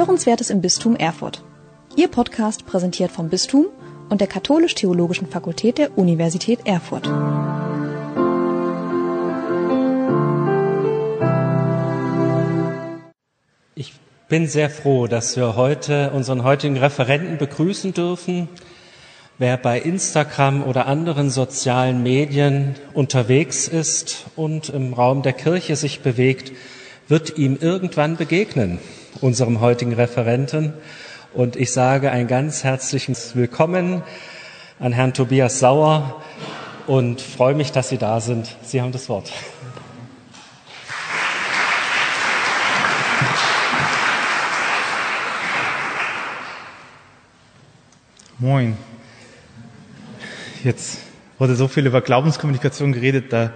Hörenswertes im Bistum Erfurt. Ihr Podcast präsentiert vom Bistum und der Katholisch-Theologischen Fakultät der Universität Erfurt. Ich bin sehr froh, dass wir heute unseren heutigen Referenten begrüßen dürfen. Wer bei Instagram oder anderen sozialen Medien unterwegs ist und im Raum der Kirche sich bewegt, wird ihm irgendwann begegnen, unserem heutigen Referenten. Und ich sage ein ganz herzliches Willkommen an Herrn Tobias Sauer und freue mich, dass Sie da sind. Sie haben das Wort. Moin. Jetzt wurde so viel über Glaubenskommunikation geredet, da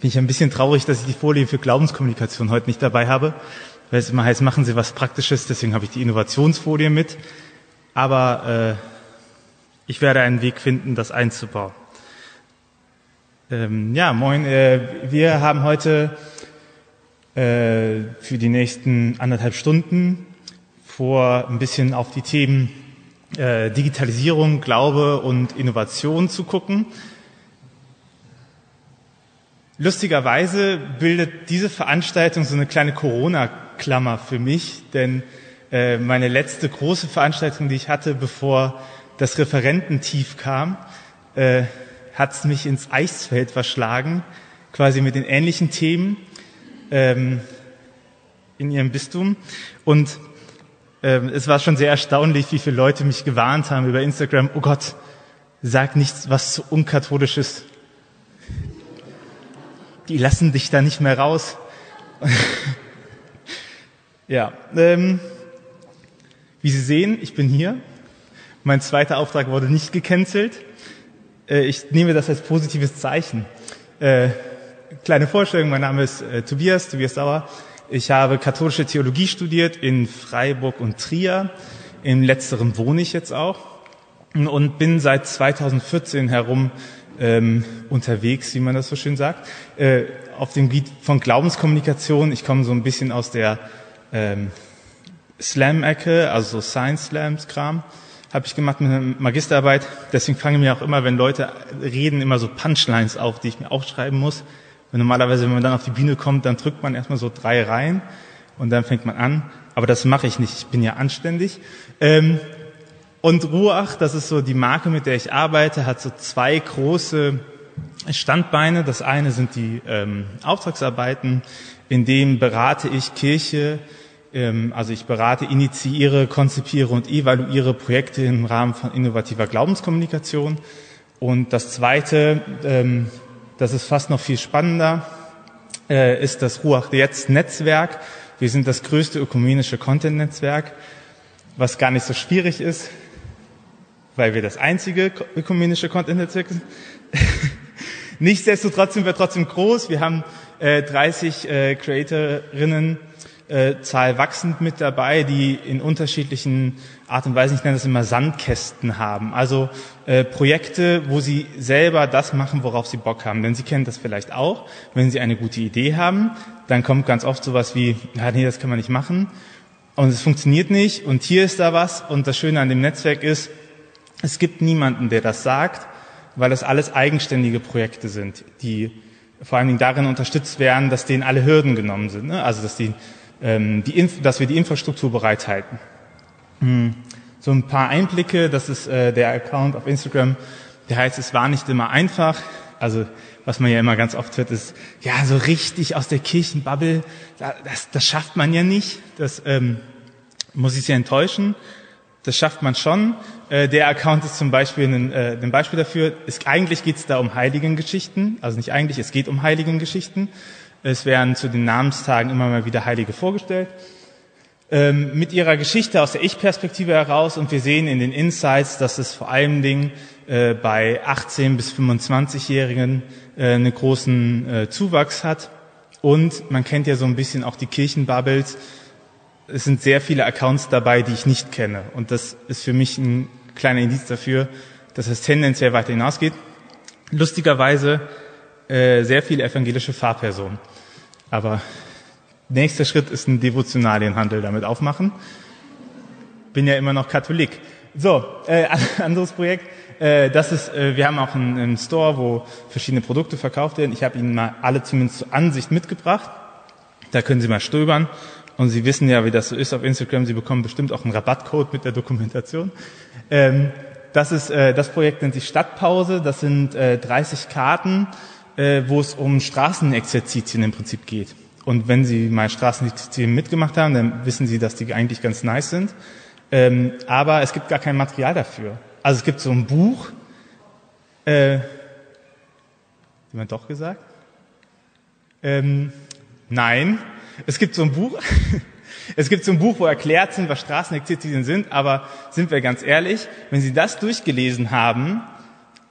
bin ich ein bisschen traurig, dass ich die Folie für Glaubenskommunikation heute nicht dabei habe, weil es immer heißt, machen Sie was Praktisches, deswegen habe ich die Innovationsfolie mit. Aber äh, ich werde einen Weg finden, das einzubauen. Ähm, ja, moin. Äh, wir haben heute äh, für die nächsten anderthalb Stunden vor, ein bisschen auf die Themen äh, Digitalisierung, Glaube und Innovation zu gucken. Lustigerweise bildet diese Veranstaltung so eine kleine Corona-Klammer für mich, denn äh, meine letzte große Veranstaltung, die ich hatte, bevor das Referententief kam, äh, hat mich ins Eisfeld verschlagen, quasi mit den ähnlichen Themen ähm, in ihrem Bistum. Und ähm, es war schon sehr erstaunlich, wie viele Leute mich gewarnt haben über Instagram, oh Gott, sag nichts, was zu unkatholisches. Die lassen dich da nicht mehr raus. ja, ähm, wie Sie sehen, ich bin hier. Mein zweiter Auftrag wurde nicht gecancelt. Äh, ich nehme das als positives Zeichen. Äh, kleine Vorstellung, mein Name ist äh, Tobias, Tobias Sauer. Ich habe katholische Theologie studiert in Freiburg und Trier. Im letzteren wohne ich jetzt auch und bin seit 2014 herum ähm, unterwegs, wie man das so schön sagt, äh, auf dem Gebiet von Glaubenskommunikation. Ich komme so ein bisschen aus der ähm, Slam-Ecke, also so Science-Slams-Kram, habe ich gemacht mit einer Magisterarbeit. Deswegen fange ich mir auch immer, wenn Leute reden, immer so Punchlines auf, die ich mir aufschreiben muss. Und normalerweise, wenn man dann auf die Bühne kommt, dann drückt man erstmal so drei Reihen und dann fängt man an. Aber das mache ich nicht. Ich bin ja anständig. Ähm, und Ruach, das ist so die Marke, mit der ich arbeite, hat so zwei große Standbeine. Das eine sind die ähm, Auftragsarbeiten, in denen berate ich Kirche, also ich berate, initiiere, konzipiere und evaluiere Projekte im Rahmen von innovativer Glaubenskommunikation. Und das zweite, ähm, das ist fast noch viel spannender, äh, ist das Ruach Jetzt Netzwerk. Wir sind das größte ökumenische Content-Netzwerk, was gar nicht so schwierig ist, weil wir das einzige ökumenische Content-Netzwerk sind. Nichtsdestotrotz sind wir trotzdem groß. Wir haben äh, 30 äh, Creatorinnen äh, Zahl wachsend mit dabei, die in unterschiedlichen Art und Weisen, ich nenne das immer Sandkästen haben. Also äh, Projekte, wo sie selber das machen, worauf sie Bock haben. Denn sie kennen das vielleicht auch. Wenn sie eine gute Idee haben, dann kommt ganz oft sowas wie, ja, nee, das kann man nicht machen. Und es funktioniert nicht. Und hier ist da was. Und das Schöne an dem Netzwerk ist, es gibt niemanden, der das sagt, weil das alles eigenständige Projekte sind, die vor allen Dingen darin unterstützt werden, dass denen alle Hürden genommen sind. Ne? Also dass die ähm, die Inf dass wir die Infrastruktur bereithalten. Hm. So ein paar Einblicke, das ist äh, der Account auf Instagram, der heißt, es war nicht immer einfach. Also was man ja immer ganz oft hört, ist, ja, so richtig aus der Kirchenbubble, das, das schafft man ja nicht. Das ähm, muss ich sehr enttäuschen. Das schafft man schon. Äh, der Account ist zum Beispiel ein, äh, ein Beispiel dafür. Ist, eigentlich geht es da um Heiligengeschichten. Also nicht eigentlich, es geht um Heiligengeschichten. Es werden zu den Namenstagen immer mal wieder Heilige vorgestellt. Ähm, mit ihrer Geschichte aus der Ich-Perspektive heraus und wir sehen in den Insights, dass es vor allen Dingen äh, bei 18 bis 25-Jährigen äh, einen großen äh, Zuwachs hat. Und man kennt ja so ein bisschen auch die Kirchenbubbles. Es sind sehr viele Accounts dabei, die ich nicht kenne. Und das ist für mich ein kleiner Indiz dafür, dass es tendenziell weiter hinausgeht. Lustigerweise äh, sehr viele evangelische Fahrpersonen. Aber Nächster Schritt ist ein Devotionalienhandel damit aufmachen. Bin ja immer noch Katholik. So, äh, anderes Projekt. Äh, das ist, äh, wir haben auch einen, einen Store, wo verschiedene Produkte verkauft werden. Ich habe Ihnen mal alle zumindest zur Ansicht mitgebracht. Da können Sie mal stöbern. Und Sie wissen ja, wie das so ist auf Instagram. Sie bekommen bestimmt auch einen Rabattcode mit der Dokumentation. Ähm, das ist äh, das Projekt nennt sich Stadtpause. Das sind äh, 30 Karten, äh, wo es um Straßenexerzitien im Prinzip geht. Und wenn Sie mal Straßenexerzitien mitgemacht haben, dann wissen Sie, dass die eigentlich ganz nice sind. Ähm, aber es gibt gar kein Material dafür. Also es gibt so ein Buch. Äh, jemand doch gesagt? Ähm, nein, es gibt so ein Buch. Es gibt so ein Buch, wo erklärt sind, was Straßenexerzitien sind, aber sind wir ganz ehrlich, wenn Sie das durchgelesen haben,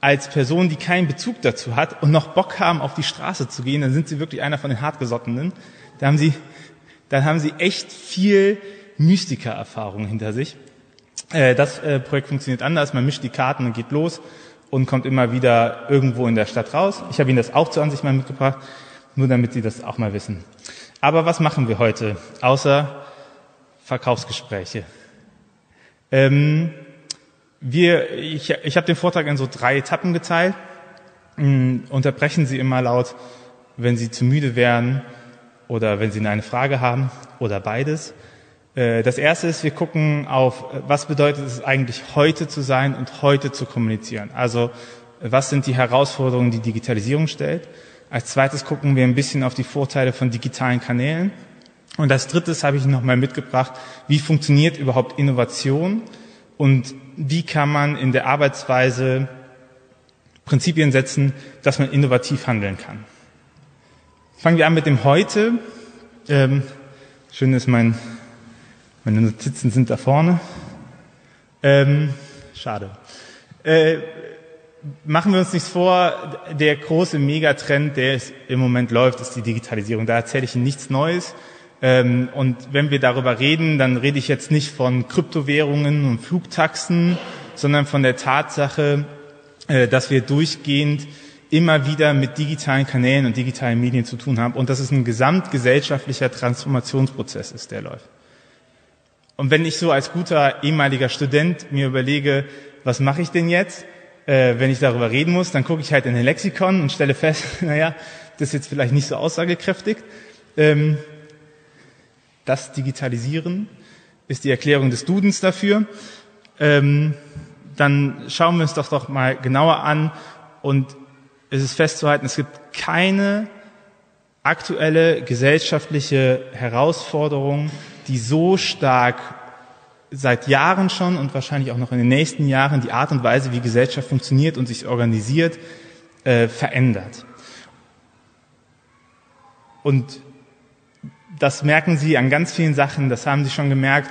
als Person, die keinen Bezug dazu hat und noch Bock haben, auf die Straße zu gehen, dann sind Sie wirklich einer von den Hartgesottenen. Da haben Sie, dann haben Sie echt viel Mystiker-Erfahrung hinter sich. Äh, das äh, Projekt funktioniert anders. Man mischt die Karten und geht los und kommt immer wieder irgendwo in der Stadt raus. Ich habe Ihnen das auch zur Ansicht mal mitgebracht, nur damit Sie das auch mal wissen. Aber was machen wir heute, außer Verkaufsgespräche? Ähm, wir, ich, ich habe den Vortrag in so drei Etappen geteilt. Ähm, unterbrechen Sie immer laut, wenn Sie zu müde wären oder wenn Sie eine Frage haben oder beides. Äh, das erste ist, wir gucken auf, was bedeutet es eigentlich heute zu sein und heute zu kommunizieren. Also was sind die Herausforderungen, die Digitalisierung stellt? Als zweites gucken wir ein bisschen auf die Vorteile von digitalen Kanälen. Und als drittes habe ich noch mal mitgebracht, wie funktioniert überhaupt Innovation und wie kann man in der Arbeitsweise Prinzipien setzen, dass man innovativ handeln kann. Fangen wir an mit dem Heute. Ähm, schön ist mein, meine Notizen sind da vorne. Ähm, schade. Äh, machen wir uns nichts vor, der große Megatrend, der im Moment läuft, ist die Digitalisierung. Da erzähle ich Ihnen nichts Neues. Ähm, und wenn wir darüber reden, dann rede ich jetzt nicht von Kryptowährungen und Flugtaxen, sondern von der Tatsache, äh, dass wir durchgehend immer wieder mit digitalen Kanälen und digitalen Medien zu tun haben und dass es ein gesamtgesellschaftlicher Transformationsprozess ist, der läuft. Und wenn ich so als guter ehemaliger Student mir überlege, was mache ich denn jetzt, äh, wenn ich darüber reden muss, dann gucke ich halt in den Lexikon und stelle fest, naja, das ist jetzt vielleicht nicht so aussagekräftig. Ähm, das Digitalisieren ist die Erklärung des Dudens dafür. Ähm, dann schauen wir uns doch doch mal genauer an und es ist festzuhalten, es gibt keine aktuelle gesellschaftliche Herausforderung, die so stark seit Jahren schon und wahrscheinlich auch noch in den nächsten Jahren die Art und Weise, wie Gesellschaft funktioniert und sich organisiert, äh, verändert. Und das merken Sie an ganz vielen Sachen, das haben Sie schon gemerkt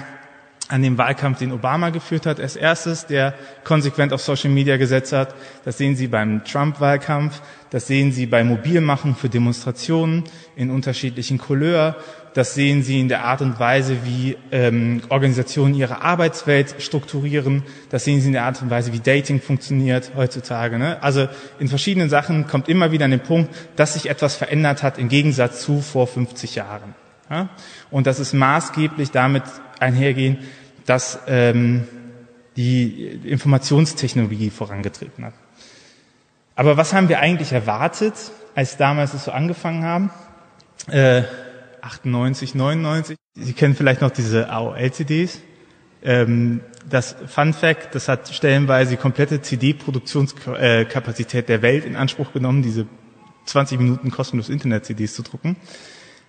an dem Wahlkampf, den Obama geführt hat, als erstes, der konsequent auf Social Media gesetzt hat. Das sehen Sie beim Trump-Wahlkampf, das sehen Sie bei Mobilmachung für Demonstrationen in unterschiedlichen Couleur, das sehen Sie in der Art und Weise, wie ähm, Organisationen ihre Arbeitswelt strukturieren. Das sehen Sie in der Art und Weise, wie Dating funktioniert heutzutage. Ne? Also in verschiedenen Sachen kommt immer wieder an den Punkt, dass sich etwas verändert hat im Gegensatz zu vor 50 Jahren. Ja? Und das ist maßgeblich damit einhergehen, dass ähm, die Informationstechnologie vorangetreten hat. Aber was haben wir eigentlich erwartet, als damals es so angefangen haben? Äh, 98, 99. Sie kennen vielleicht noch diese AOL-CDs. Ähm, das Fun Fact, das hat stellenweise die komplette CD-Produktionskapazität der Welt in Anspruch genommen, diese 20 Minuten kostenlos Internet-CDs zu drucken.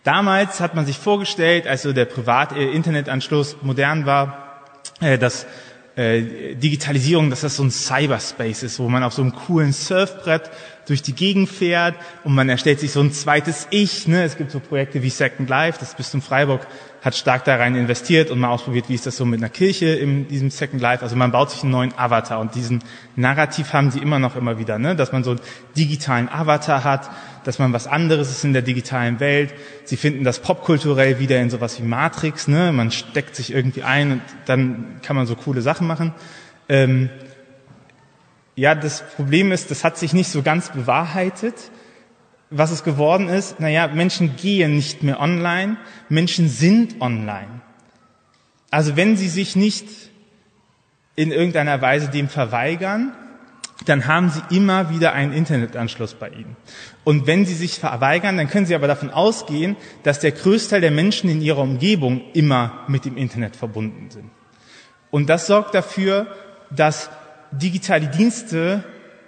Damals hat man sich vorgestellt, als so der Privat-Internetanschluss modern war, äh, dass äh, Digitalisierung, dass das so ein Cyberspace ist, wo man auf so einem coolen Surfbrett durch die Gegend fährt und man erstellt sich so ein zweites Ich. Ne? Es gibt so Projekte wie Second Life, das Bistum Freiburg hat stark da rein investiert und mal ausprobiert, wie ist das so mit einer Kirche in diesem Second Life. Also man baut sich einen neuen Avatar und diesen Narrativ haben sie immer noch immer wieder, ne? dass man so einen digitalen Avatar hat, dass man was anderes ist in der digitalen Welt. Sie finden das popkulturell wieder in sowas wie Matrix. Ne? Man steckt sich irgendwie ein und dann kann man so coole Sachen machen. Ähm, ja, das Problem ist, das hat sich nicht so ganz bewahrheitet. was es geworden ist, naja, Menschen gehen nicht mehr online, Menschen sind online. Also wenn sie sich nicht in irgendeiner Weise dem verweigern, dann haben sie immer wieder einen Internetanschluss bei ihnen. Und wenn sie sich verweigern, dann können sie aber davon ausgehen, dass der Größteil der Menschen in ihrer Umgebung immer mit dem Internet verbunden sind. Und das sorgt dafür, dass digitale Dienste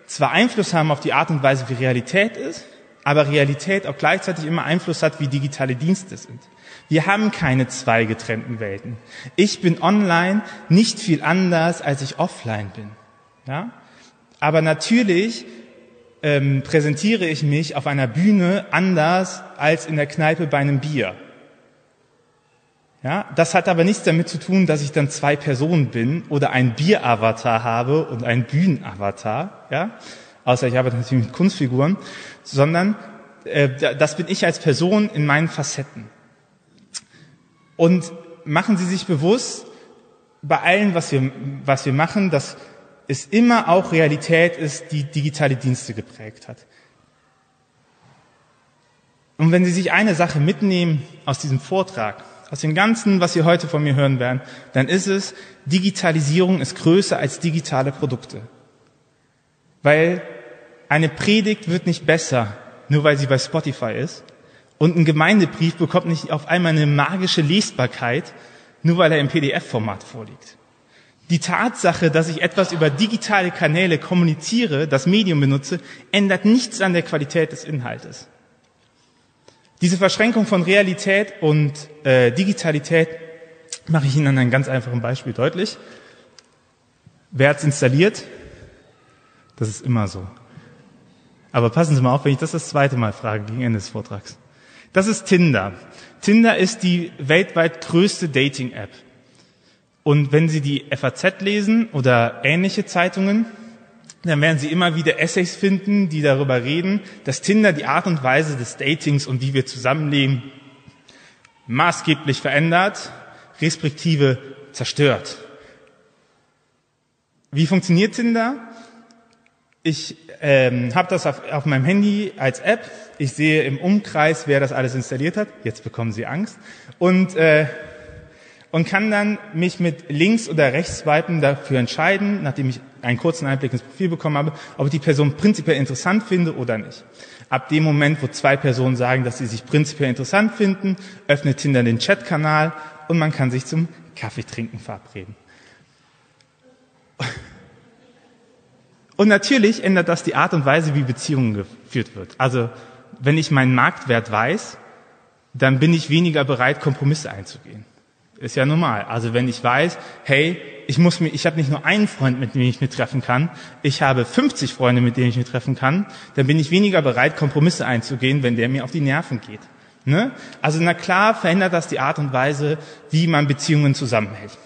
zwar Einfluss haben auf die Art und Weise, wie Realität ist, aber Realität auch gleichzeitig immer Einfluss hat, wie digitale Dienste sind. Wir haben keine zwei getrennten Welten. Ich bin online nicht viel anders, als ich offline bin. Ja? Aber natürlich ähm, präsentiere ich mich auf einer Bühne anders als in der Kneipe bei einem Bier. Ja, das hat aber nichts damit zu tun, dass ich dann zwei Personen bin oder ein Bieravatar habe und ein Bühnenavatar, ja, außer ich arbeite natürlich mit Kunstfiguren, sondern äh, das bin ich als Person in meinen Facetten. Und machen Sie sich bewusst, bei allem, was wir, was wir machen, dass es immer auch Realität ist, die digitale Dienste geprägt hat. Und wenn Sie sich eine Sache mitnehmen aus diesem Vortrag, aus dem Ganzen, was Sie heute von mir hören werden, dann ist es, Digitalisierung ist größer als digitale Produkte. Weil eine Predigt wird nicht besser, nur weil sie bei Spotify ist. Und ein Gemeindebrief bekommt nicht auf einmal eine magische Lesbarkeit, nur weil er im PDF-Format vorliegt. Die Tatsache, dass ich etwas über digitale Kanäle kommuniziere, das Medium benutze, ändert nichts an der Qualität des Inhaltes. Diese Verschränkung von Realität und äh, Digitalität mache ich Ihnen an einem ganz einfachen Beispiel deutlich. Wer hat es installiert? Das ist immer so. Aber passen Sie mal auf, wenn ich das das zweite Mal frage gegen Ende des Vortrags. Das ist Tinder. Tinder ist die weltweit größte Dating-App. Und wenn Sie die FAZ lesen oder ähnliche Zeitungen, dann werden Sie immer wieder Essays finden, die darüber reden, dass Tinder die Art und Weise des Datings und wie wir zusammenleben maßgeblich verändert, respektive zerstört. Wie funktioniert Tinder? Ich ähm, habe das auf, auf meinem Handy als App. Ich sehe im Umkreis, wer das alles installiert hat. Jetzt bekommen Sie Angst. Und äh, und kann dann mich mit links oder rechts swipen dafür entscheiden, nachdem ich einen kurzen Einblick ins Profil bekommen habe, ob ich die Person prinzipiell interessant finde oder nicht. Ab dem Moment, wo zwei Personen sagen, dass sie sich prinzipiell interessant finden, öffnet Tinder den Chatkanal und man kann sich zum Kaffeetrinken verabreden. Und natürlich ändert das die Art und Weise, wie Beziehungen geführt wird. Also, wenn ich meinen Marktwert weiß, dann bin ich weniger bereit, Kompromisse einzugehen. Ist ja normal. Also wenn ich weiß, hey, ich muss mir, ich habe nicht nur einen Freund, mit dem ich mich treffen kann, ich habe 50 Freunde, mit denen ich mich treffen kann, dann bin ich weniger bereit, Kompromisse einzugehen, wenn der mir auf die Nerven geht. Ne? Also na klar verändert das die Art und Weise, wie man Beziehungen zusammenhält.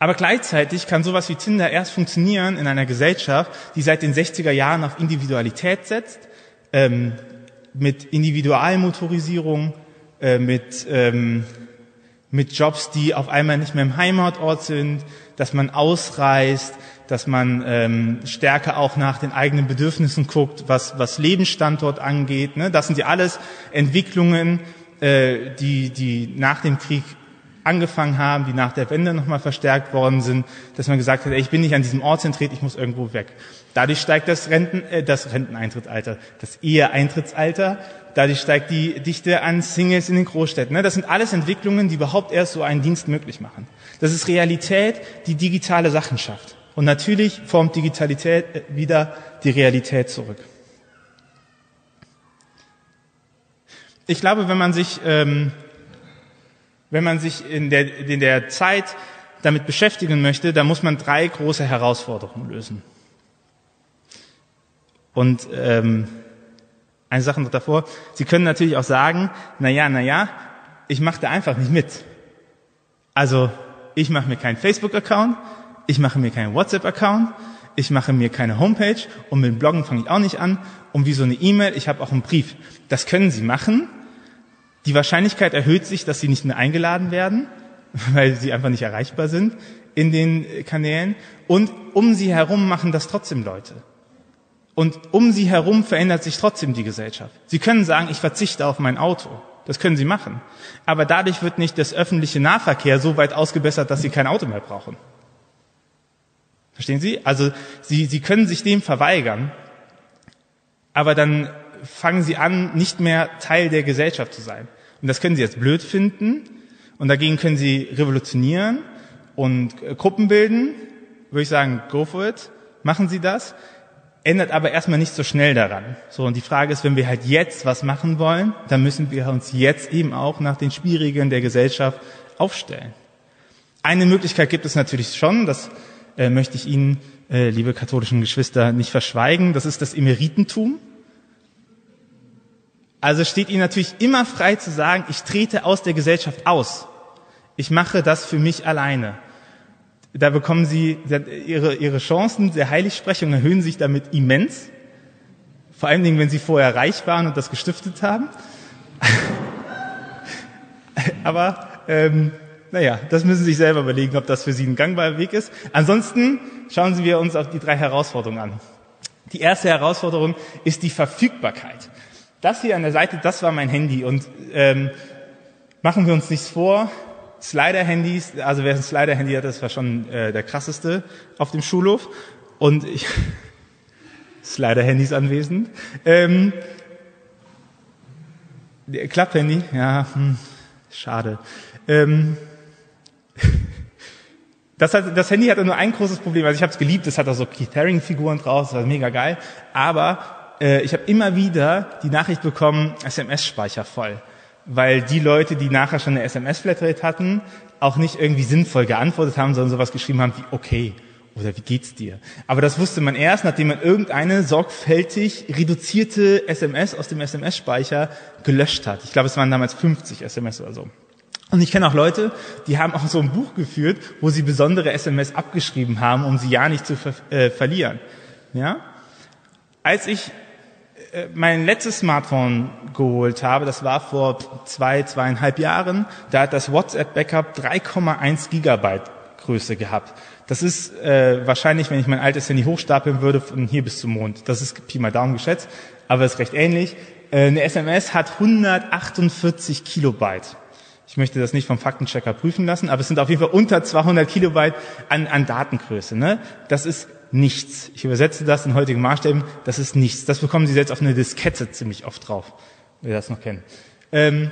Aber gleichzeitig kann sowas wie Tinder erst funktionieren in einer Gesellschaft, die seit den 60er Jahren auf Individualität setzt, ähm, mit Individualmotorisierung, äh, mit ähm, mit Jobs, die auf einmal nicht mehr im Heimatort sind, dass man ausreist, dass man ähm, stärker auch nach den eigenen Bedürfnissen guckt, was, was Lebensstandort angeht. Ne? Das sind ja alles Entwicklungen, äh, die, die nach dem Krieg angefangen haben, die nach der Wende nochmal verstärkt worden sind, dass man gesagt hat, ey, ich bin nicht an diesem Ort zentriert, ich muss irgendwo weg. Dadurch steigt das, Renten, äh, das Renteneintrittsalter, das Eheeintrittsalter Dadurch steigt die Dichte an Singles in den Großstädten. Ne? Das sind alles Entwicklungen, die überhaupt erst so einen Dienst möglich machen. Das ist Realität, die digitale Sachen schafft. Und natürlich formt Digitalität äh, wieder die Realität zurück. Ich glaube, wenn man sich, ähm, wenn man sich in der, in der Zeit damit beschäftigen möchte, dann muss man drei große Herausforderungen lösen. Und ähm, eine Sache noch davor. Sie können natürlich auch sagen, na ja, na ja, ich mache da einfach nicht mit. Also, ich mache mir keinen Facebook-Account, ich mache mir keinen WhatsApp-Account, ich mache mir keine Homepage und mit Bloggen fange ich auch nicht an. Und wie so eine E-Mail, ich habe auch einen Brief. Das können Sie machen. Die Wahrscheinlichkeit erhöht sich, dass Sie nicht mehr eingeladen werden, weil Sie einfach nicht erreichbar sind in den Kanälen. Und um Sie herum machen das trotzdem Leute. Und um sie herum verändert sich trotzdem die Gesellschaft. Sie können sagen, ich verzichte auf mein Auto. Das können sie machen. Aber dadurch wird nicht das öffentliche Nahverkehr so weit ausgebessert, dass sie kein Auto mehr brauchen. Verstehen Sie? Also sie, sie können sich dem verweigern, aber dann fangen sie an, nicht mehr Teil der Gesellschaft zu sein. Und das können sie jetzt blöd finden und dagegen können sie revolutionieren und Gruppen bilden. Würde ich sagen, go for it. Machen Sie das. Ändert aber erstmal nicht so schnell daran. So, und die Frage ist, wenn wir halt jetzt was machen wollen, dann müssen wir uns jetzt eben auch nach den Schwierigen der Gesellschaft aufstellen. Eine Möglichkeit gibt es natürlich schon, das äh, möchte ich Ihnen, äh, liebe katholischen Geschwister, nicht verschweigen. Das ist das Emeritentum. Also steht Ihnen natürlich immer frei zu sagen, ich trete aus der Gesellschaft aus. Ich mache das für mich alleine. Da bekommen Sie Ihre, Ihre Chancen der Heiligsprechung erhöhen sich damit immens. Vor allen Dingen, wenn Sie vorher reich waren und das gestiftet haben. Aber ähm, naja, das müssen Sie sich selber überlegen, ob das für Sie ein gangbarer Weg ist. Ansonsten schauen Sie wir uns auf die drei Herausforderungen an. Die erste Herausforderung ist die Verfügbarkeit. Das hier an der Seite, das war mein Handy und ähm, machen wir uns nichts vor. Slider-Handys, also wer ein Slider-Handy hat, das war schon äh, der krasseste auf dem Schulhof. Und ich, Slider-Handys anwesend. Ähm, Klapp-Handy, ja, hm, schade. Ähm, das, hat, das Handy hatte nur ein großes Problem. Also ich habe es geliebt, es hat da so Keith Haring-Figuren draus, das war mega geil. Aber äh, ich habe immer wieder die Nachricht bekommen, SMS-Speicher voll. Weil die Leute, die nachher schon eine SMS-Flatrate hatten, auch nicht irgendwie sinnvoll geantwortet haben, sondern sowas geschrieben haben wie okay oder wie geht's dir? Aber das wusste man erst, nachdem man irgendeine sorgfältig reduzierte SMS aus dem SMS-Speicher gelöscht hat. Ich glaube, es waren damals 50 SMS oder so. Und ich kenne auch Leute, die haben auch so ein Buch geführt, wo sie besondere SMS abgeschrieben haben, um sie ja nicht zu ver äh, verlieren. Ja? Als ich mein letztes Smartphone geholt habe, das war vor zwei, zweieinhalb Jahren, da hat das WhatsApp-Backup 3,1 Gigabyte Größe gehabt. Das ist äh, wahrscheinlich, wenn ich mein altes Handy hochstapeln würde, von hier bis zum Mond. Das ist Pi mal Daumen geschätzt, aber ist recht ähnlich. Äh, eine SMS hat 148 Kilobyte. Ich möchte das nicht vom Faktenchecker prüfen lassen, aber es sind auf jeden Fall unter 200 Kilobyte an, an Datengröße. Ne? Das ist nichts. Ich übersetze das in heutigen Maßstäben, das ist nichts. Das bekommen Sie jetzt auf eine Diskette ziemlich oft drauf, wer das noch kennt. Ähm,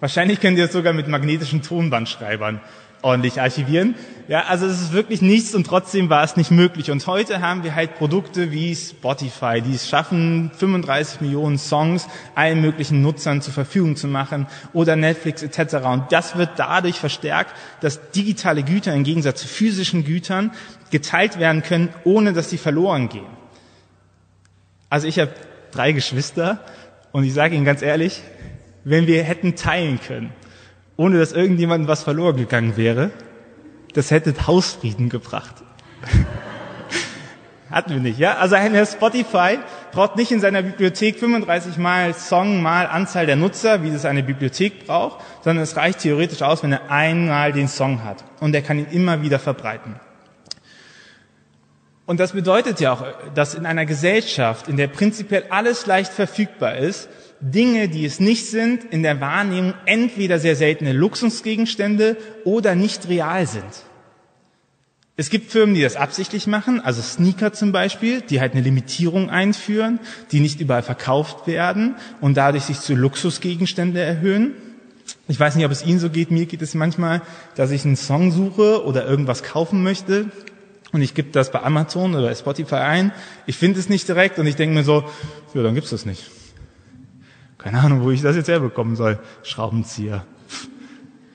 wahrscheinlich können Sie das sogar mit magnetischen Tonbandschreibern ordentlich archivieren. Ja, also es ist wirklich nichts und trotzdem war es nicht möglich. Und heute haben wir halt Produkte wie Spotify, die es schaffen, 35 Millionen Songs allen möglichen Nutzern zur Verfügung zu machen oder Netflix etc. Und das wird dadurch verstärkt, dass digitale Güter im Gegensatz zu physischen Gütern geteilt werden können, ohne dass sie verloren gehen. Also ich habe drei Geschwister und ich sage Ihnen ganz ehrlich, wenn wir hätten teilen können, ohne dass irgendjemandem was verloren gegangen wäre, das hätte Hausfrieden gebracht. Hatten wir nicht, ja? Also ein Spotify braucht nicht in seiner Bibliothek 35 mal Song mal Anzahl der Nutzer, wie das eine Bibliothek braucht, sondern es reicht theoretisch aus, wenn er einmal den Song hat. Und er kann ihn immer wieder verbreiten. Und das bedeutet ja auch, dass in einer Gesellschaft, in der prinzipiell alles leicht verfügbar ist, Dinge, die es nicht sind, in der Wahrnehmung entweder sehr seltene Luxusgegenstände oder nicht real sind. Es gibt Firmen, die das absichtlich machen, also Sneaker zum Beispiel, die halt eine Limitierung einführen, die nicht überall verkauft werden und dadurch sich zu Luxusgegenstände erhöhen. Ich weiß nicht, ob es Ihnen so geht, mir geht es manchmal, dass ich einen Song suche oder irgendwas kaufen möchte und ich gebe das bei Amazon oder Spotify ein, ich finde es nicht direkt und ich denke mir so, ja, dann gibt's das nicht. Keine Ahnung, wo ich das jetzt herbekommen soll. Schraubenzieher.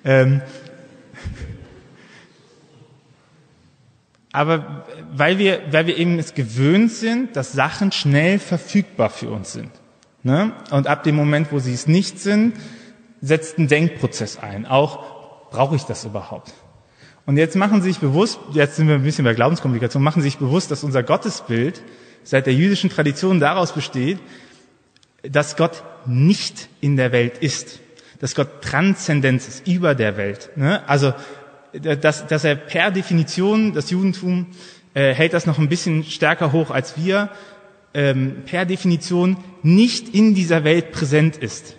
Ähm, aber weil wir, weil wir eben es gewöhnt sind, dass Sachen schnell verfügbar für uns sind. Ne? Und ab dem Moment, wo sie es nicht sind, setzt ein Denkprozess ein. Auch, brauche ich das überhaupt? Und jetzt machen Sie sich bewusst, jetzt sind wir ein bisschen bei Glaubenskommunikation, machen Sie sich bewusst, dass unser Gottesbild seit der jüdischen Tradition daraus besteht, dass Gott nicht in der Welt ist, dass Gott Transzendenz ist, über der Welt. Ne? Also, dass, dass er per Definition das Judentum äh, hält das noch ein bisschen stärker hoch als wir, ähm, per Definition nicht in dieser Welt präsent ist.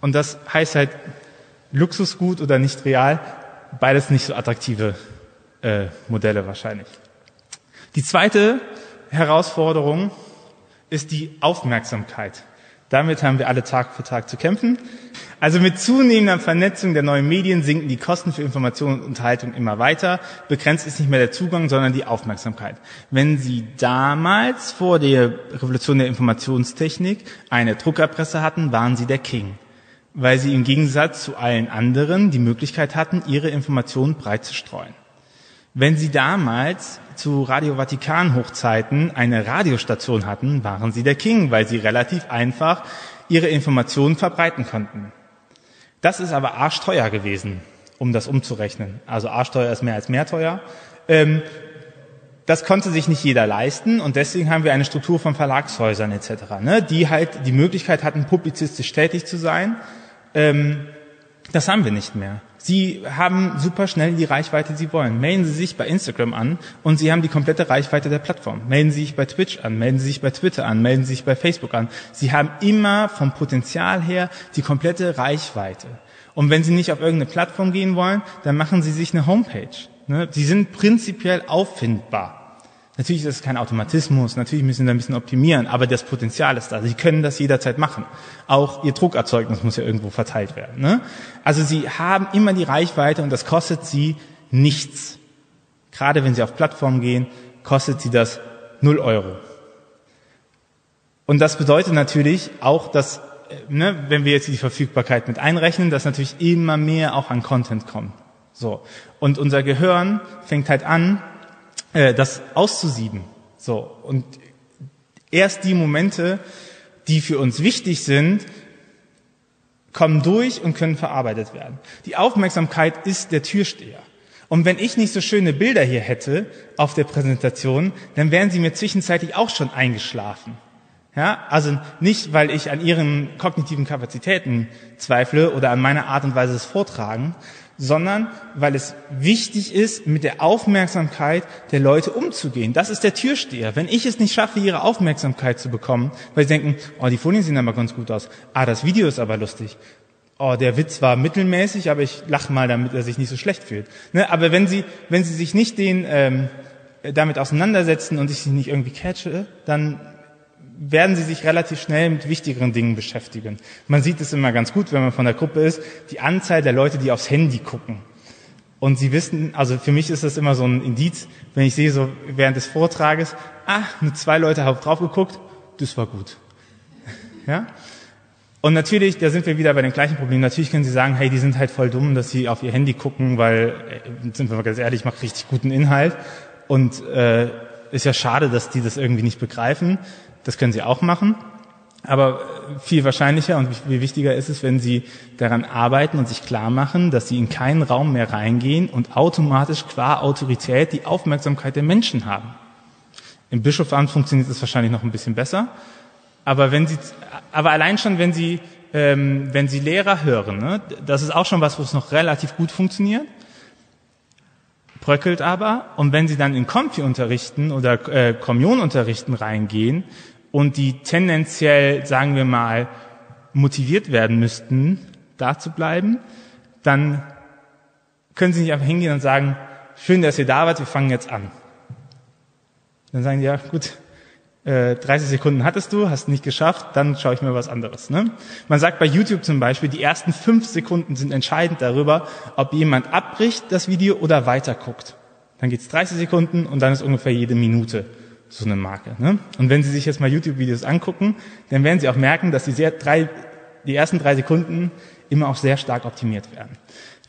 Und das heißt halt Luxusgut oder nicht real, beides nicht so attraktive äh, Modelle wahrscheinlich. Die zweite Herausforderung ist die Aufmerksamkeit. Damit haben wir alle Tag für Tag zu kämpfen. Also mit zunehmender Vernetzung der neuen Medien sinken die Kosten für Information und Unterhaltung immer weiter. Begrenzt ist nicht mehr der Zugang, sondern die Aufmerksamkeit. Wenn Sie damals vor der Revolution der Informationstechnik eine Druckerpresse hatten, waren Sie der King, weil Sie im Gegensatz zu allen anderen die Möglichkeit hatten, Ihre Informationen breit zu streuen. Wenn Sie damals zu Radio Vatikan Hochzeiten eine Radiostation hatten, waren Sie der King, weil Sie relativ einfach Ihre Informationen verbreiten konnten. Das ist aber arschteuer gewesen, um das umzurechnen. Also arschteuer ist mehr als mehr teuer. Ähm, das konnte sich nicht jeder leisten und deswegen haben wir eine Struktur von Verlagshäusern etc., ne, die halt die Möglichkeit hatten, publizistisch tätig zu sein. Ähm, das haben wir nicht mehr. Sie haben super schnell die Reichweite, die Sie wollen. Melden Sie sich bei Instagram an und Sie haben die komplette Reichweite der Plattform. Melden Sie sich bei Twitch an, melden Sie sich bei Twitter an, melden Sie sich bei Facebook an. Sie haben immer vom Potenzial her die komplette Reichweite. Und wenn Sie nicht auf irgendeine Plattform gehen wollen, dann machen Sie sich eine Homepage. Ne? Sie sind prinzipiell auffindbar. Natürlich ist es kein Automatismus, natürlich müssen Sie da ein bisschen optimieren, aber das Potenzial ist da. Sie können das jederzeit machen. Auch Ihr Druckerzeugnis muss ja irgendwo verteilt werden. Ne? Also Sie haben immer die Reichweite und das kostet Sie nichts. Gerade wenn Sie auf Plattformen gehen, kostet Sie das null Euro. Und das bedeutet natürlich auch, dass, äh, ne, wenn wir jetzt die Verfügbarkeit mit einrechnen, dass natürlich immer mehr auch an Content kommt. So. Und unser Gehirn fängt halt an, äh, das auszusieben. So. Und erst die Momente, die für uns wichtig sind, kommen durch und können verarbeitet werden. Die Aufmerksamkeit ist der Türsteher. Und wenn ich nicht so schöne Bilder hier hätte auf der Präsentation, dann wären sie mir zwischenzeitlich auch schon eingeschlafen. Ja, also nicht, weil ich an ihren kognitiven Kapazitäten zweifle oder an meiner Art und Weise des Vortragen, sondern weil es wichtig ist, mit der Aufmerksamkeit der Leute umzugehen. Das ist der Türsteher. Wenn ich es nicht schaffe, ihre Aufmerksamkeit zu bekommen, weil sie denken, oh, die Folien sehen aber ganz gut aus. Ah, das Video ist aber lustig. Oh, der Witz war mittelmäßig, aber ich lache mal, damit er sich nicht so schlecht fühlt. Ne? Aber wenn sie, wenn sie sich nicht den, ähm, damit auseinandersetzen und ich sie nicht irgendwie catche, dann werden sie sich relativ schnell mit wichtigeren Dingen beschäftigen. Man sieht es immer ganz gut, wenn man von der Gruppe ist, die Anzahl der Leute, die aufs Handy gucken. Und sie wissen, also für mich ist das immer so ein Indiz, wenn ich sehe so während des Vortrages, ah, nur zwei Leute haben drauf geguckt, das war gut. Ja? Und natürlich, da sind wir wieder bei dem gleichen Problem. Natürlich können Sie sagen, hey, die sind halt voll dumm, dass sie auf ihr Handy gucken, weil, äh, sind wir mal ganz ehrlich, ich mache richtig guten Inhalt. Und äh, ist ja schade, dass die das irgendwie nicht begreifen. Das können Sie auch machen. Aber viel wahrscheinlicher und viel wichtiger ist es, wenn Sie daran arbeiten und sich klar machen, dass Sie in keinen Raum mehr reingehen und automatisch qua Autorität die Aufmerksamkeit der Menschen haben. Im Bischofamt funktioniert das wahrscheinlich noch ein bisschen besser. Aber wenn Sie, aber allein schon, wenn Sie, ähm, wenn Sie Lehrer hören, ne, das ist auch schon was, wo es noch relativ gut funktioniert bröckelt aber. Und wenn Sie dann in Konfi unterrichten oder äh, Kommunion unterrichten reingehen und die tendenziell, sagen wir mal, motiviert werden müssten, da zu bleiben, dann können Sie nicht einfach hingehen und sagen, schön, dass ihr da wart, wir fangen jetzt an. Dann sagen die, ja, gut, 30 äh, Sekunden hattest du, hast nicht geschafft, dann schaue ich mir was anderes. Ne? Man sagt bei YouTube zum Beispiel, die ersten fünf Sekunden sind entscheidend darüber, ob jemand abbricht das Video oder weiterguckt. Dann geht's 30 Sekunden und dann ist ungefähr jede Minute so eine Marke. Ne? Und wenn Sie sich jetzt mal YouTube-Videos angucken, dann werden Sie auch merken, dass die, sehr drei, die ersten drei Sekunden immer auch sehr stark optimiert werden.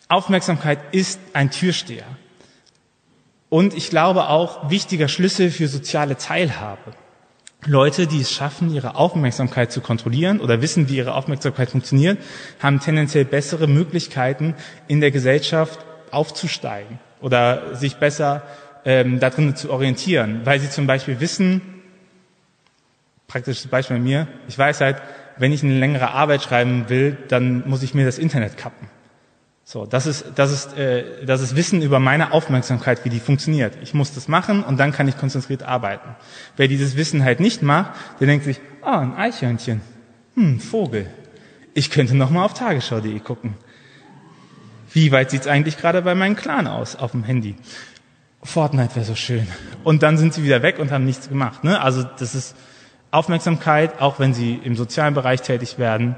Aufmerksamkeit ist ein Türsteher. Und ich glaube auch wichtiger Schlüssel für soziale Teilhabe. Leute, die es schaffen, ihre Aufmerksamkeit zu kontrollieren oder wissen, wie ihre Aufmerksamkeit funktioniert, haben tendenziell bessere Möglichkeiten, in der Gesellschaft aufzusteigen oder sich besser ähm, darin zu orientieren, weil sie zum Beispiel wissen, praktisches Beispiel bei mir, ich weiß halt, wenn ich eine längere Arbeit schreiben will, dann muss ich mir das Internet kappen. So, das ist, das ist, äh, das ist Wissen über meine Aufmerksamkeit, wie die funktioniert. Ich muss das machen und dann kann ich konzentriert arbeiten. Wer dieses Wissen halt nicht macht, der denkt sich, ah, ein Eichhörnchen, hm, Vogel. Ich könnte noch mal auf Tagesschau.de gucken. Wie weit sieht's eigentlich gerade bei meinem Clan aus auf dem Handy? Fortnite wäre so schön. Und dann sind sie wieder weg und haben nichts gemacht. Ne? Also das ist Aufmerksamkeit, auch wenn sie im sozialen Bereich tätig werden,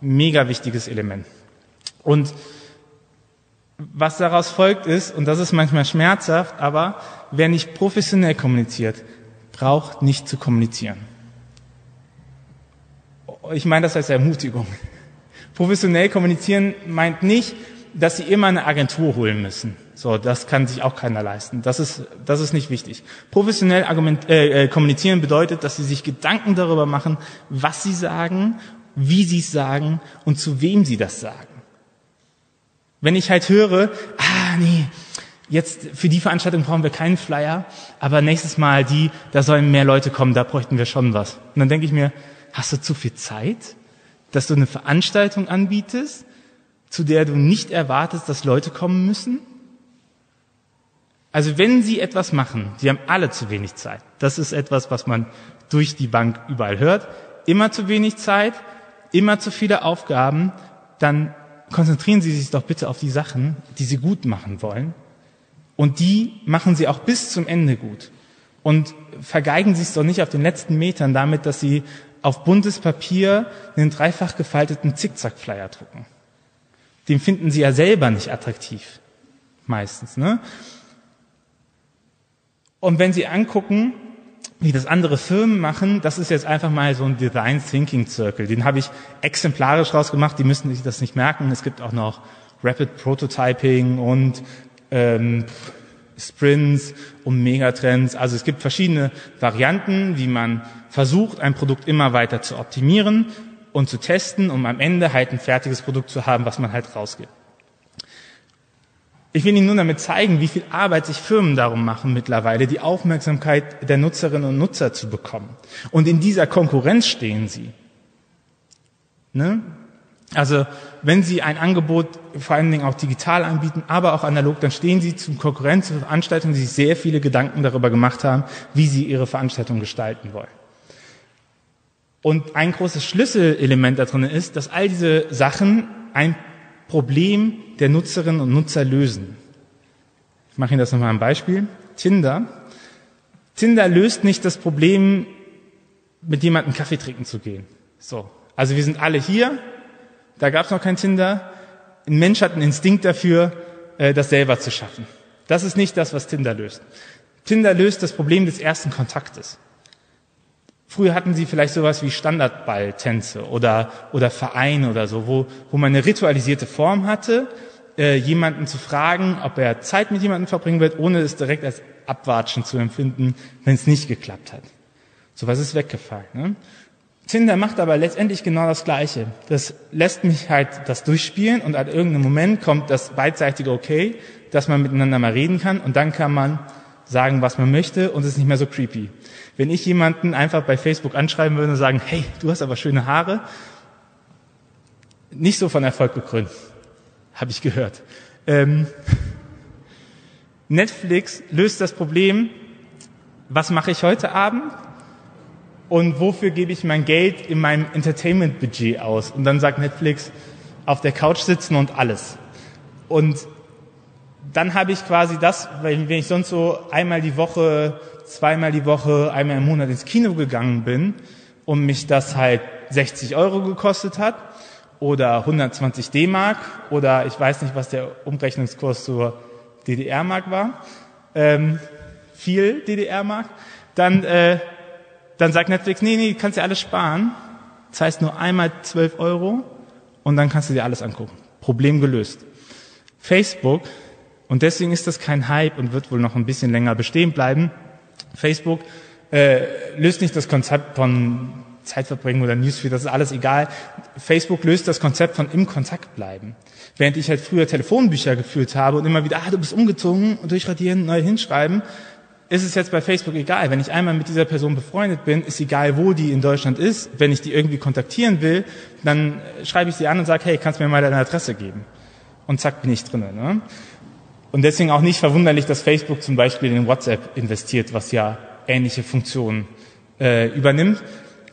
mega wichtiges Element. Und was daraus folgt ist, und das ist manchmal schmerzhaft, aber wer nicht professionell kommuniziert, braucht nicht zu kommunizieren. Ich meine das als Ermutigung. Professionell kommunizieren meint nicht, dass sie immer eine Agentur holen müssen. So, das kann sich auch keiner leisten. Das ist, das ist nicht wichtig. Professionell argument, äh, äh kommunizieren bedeutet, dass sie sich Gedanken darüber machen, was sie sagen, wie sie es sagen und zu wem sie das sagen. Wenn ich halt höre, ah nee, jetzt für die Veranstaltung brauchen wir keinen Flyer, aber nächstes Mal die, da sollen mehr Leute kommen, da bräuchten wir schon was. Und dann denke ich mir, hast du zu viel Zeit, dass du eine Veranstaltung anbietest, zu der du nicht erwartest, dass Leute kommen müssen? Also wenn Sie etwas machen, Sie haben alle zu wenig Zeit. Das ist etwas, was man durch die Bank überall hört. Immer zu wenig Zeit, immer zu viele Aufgaben, dann konzentrieren Sie sich doch bitte auf die Sachen, die Sie gut machen wollen. Und die machen Sie auch bis zum Ende gut. Und vergeigen Sie es doch nicht auf den letzten Metern damit, dass Sie auf buntes Papier einen dreifach gefalteten Zickzack-Flyer drucken. Den finden Sie ja selber nicht attraktiv. Meistens, ne? Und wenn Sie angucken, wie das andere Firmen machen, das ist jetzt einfach mal so ein Design Thinking Circle. Den habe ich exemplarisch rausgemacht, die müssen sich das nicht merken. Es gibt auch noch Rapid Prototyping und ähm, Sprints und Megatrends. Also es gibt verschiedene Varianten, wie man versucht, ein Produkt immer weiter zu optimieren und zu testen, um am Ende halt ein fertiges Produkt zu haben, was man halt rausgibt. Ich will Ihnen nur damit zeigen, wie viel Arbeit sich Firmen darum machen mittlerweile, die Aufmerksamkeit der Nutzerinnen und Nutzer zu bekommen. Und in dieser Konkurrenz stehen sie. Ne? Also wenn Sie ein Angebot vor allen Dingen auch digital anbieten, aber auch analog, dann stehen Sie zum Konkurrenz zu Veranstaltungen, die sich sehr viele Gedanken darüber gemacht haben, wie Sie Ihre Veranstaltung gestalten wollen. Und ein großes Schlüsselelement darin ist, dass all diese Sachen ein Problem der Nutzerinnen und Nutzer lösen. Ich mache Ihnen das nochmal ein Beispiel. Tinder. Tinder löst nicht das Problem, mit jemandem Kaffee trinken zu gehen. So. Also wir sind alle hier. Da gab es noch kein Tinder. Ein Mensch hat einen Instinkt dafür, äh, das selber zu schaffen. Das ist nicht das, was Tinder löst. Tinder löst das Problem des ersten Kontaktes. Früher hatten sie vielleicht sowas wie Standardballtänze oder, oder Vereine oder so, wo, wo man eine ritualisierte Form hatte, äh, jemanden zu fragen, ob er Zeit mit jemandem verbringen wird, ohne es direkt als Abwatschen zu empfinden, wenn es nicht geklappt hat. Sowas ist weggefallen. Ne? Tinder macht aber letztendlich genau das Gleiche. Das lässt mich halt das durchspielen und an irgendeinem Moment kommt das beidseitige Okay, dass man miteinander mal reden kann und dann kann man sagen, was man möchte und es ist nicht mehr so creepy. Wenn ich jemanden einfach bei Facebook anschreiben würde und sagen, hey, du hast aber schöne Haare, nicht so von Erfolg gekrönt, habe ich gehört. Ähm, Netflix löst das Problem, was mache ich heute Abend und wofür gebe ich mein Geld in meinem Entertainment-Budget aus? Und dann sagt Netflix, auf der Couch sitzen und alles. Und dann habe ich quasi das, wenn ich sonst so einmal die Woche, zweimal die Woche, einmal im Monat ins Kino gegangen bin und mich das halt 60 Euro gekostet hat oder 120 D-Mark oder ich weiß nicht, was der Umrechnungskurs zur DDR-Mark war, ähm, viel DDR-Mark, dann, äh, dann sagt Netflix, nee, nee, kannst dir alles sparen, das heißt nur einmal 12 Euro und dann kannst du dir alles angucken. Problem gelöst. Facebook und deswegen ist das kein Hype und wird wohl noch ein bisschen länger bestehen bleiben. Facebook äh, löst nicht das Konzept von Zeitverbringen oder Newsfeed, das ist alles egal. Facebook löst das Konzept von im Kontakt bleiben. Während ich halt früher Telefonbücher geführt habe und immer wieder, ah, du bist umgezogen, durchradieren, neu hinschreiben, ist es jetzt bei Facebook egal. Wenn ich einmal mit dieser Person befreundet bin, ist egal, wo die in Deutschland ist. Wenn ich die irgendwie kontaktieren will, dann schreibe ich sie an und sage, hey, kannst mir mal deine Adresse geben? und zack bin ich drinnen. Ne? Und deswegen auch nicht verwunderlich, dass Facebook zum Beispiel in WhatsApp investiert, was ja ähnliche Funktionen äh, übernimmt.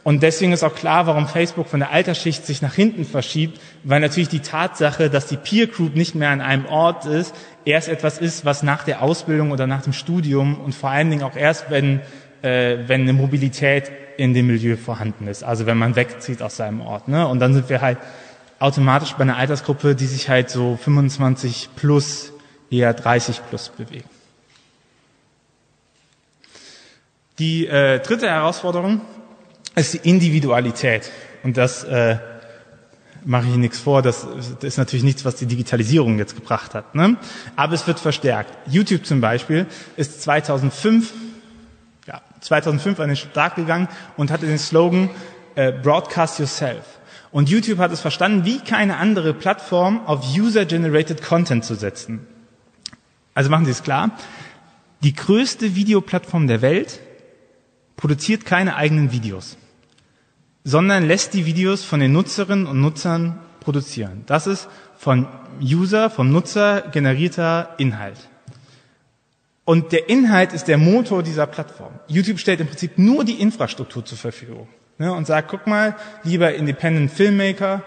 Und deswegen ist auch klar, warum Facebook von der Altersschicht sich nach hinten verschiebt, weil natürlich die Tatsache, dass die Peer Group nicht mehr an einem Ort ist, erst etwas ist, was nach der Ausbildung oder nach dem Studium und vor allen Dingen auch erst, wenn, äh, wenn eine Mobilität in dem Milieu vorhanden ist, also wenn man wegzieht aus seinem Ort. Ne? Und dann sind wir halt automatisch bei einer Altersgruppe, die sich halt so 25 plus, eher 30 plus bewegt. Die äh, dritte Herausforderung ist die Individualität. Und das äh, mache ich nichts vor, das, das ist natürlich nichts, was die Digitalisierung jetzt gebracht hat. Ne? Aber es wird verstärkt. YouTube zum Beispiel ist 2005, ja, 2005 an den Start gegangen und hatte den Slogan äh, Broadcast Yourself. Und YouTube hat es verstanden, wie keine andere Plattform auf User-Generated Content zu setzen. Also machen Sie es klar. Die größte Videoplattform der Welt produziert keine eigenen Videos sondern lässt die Videos von den Nutzerinnen und Nutzern produzieren. Das ist von User, vom Nutzer generierter Inhalt. Und der Inhalt ist der Motor dieser Plattform. YouTube stellt im Prinzip nur die Infrastruktur zur Verfügung ne, und sagt, guck mal, lieber Independent Filmmaker,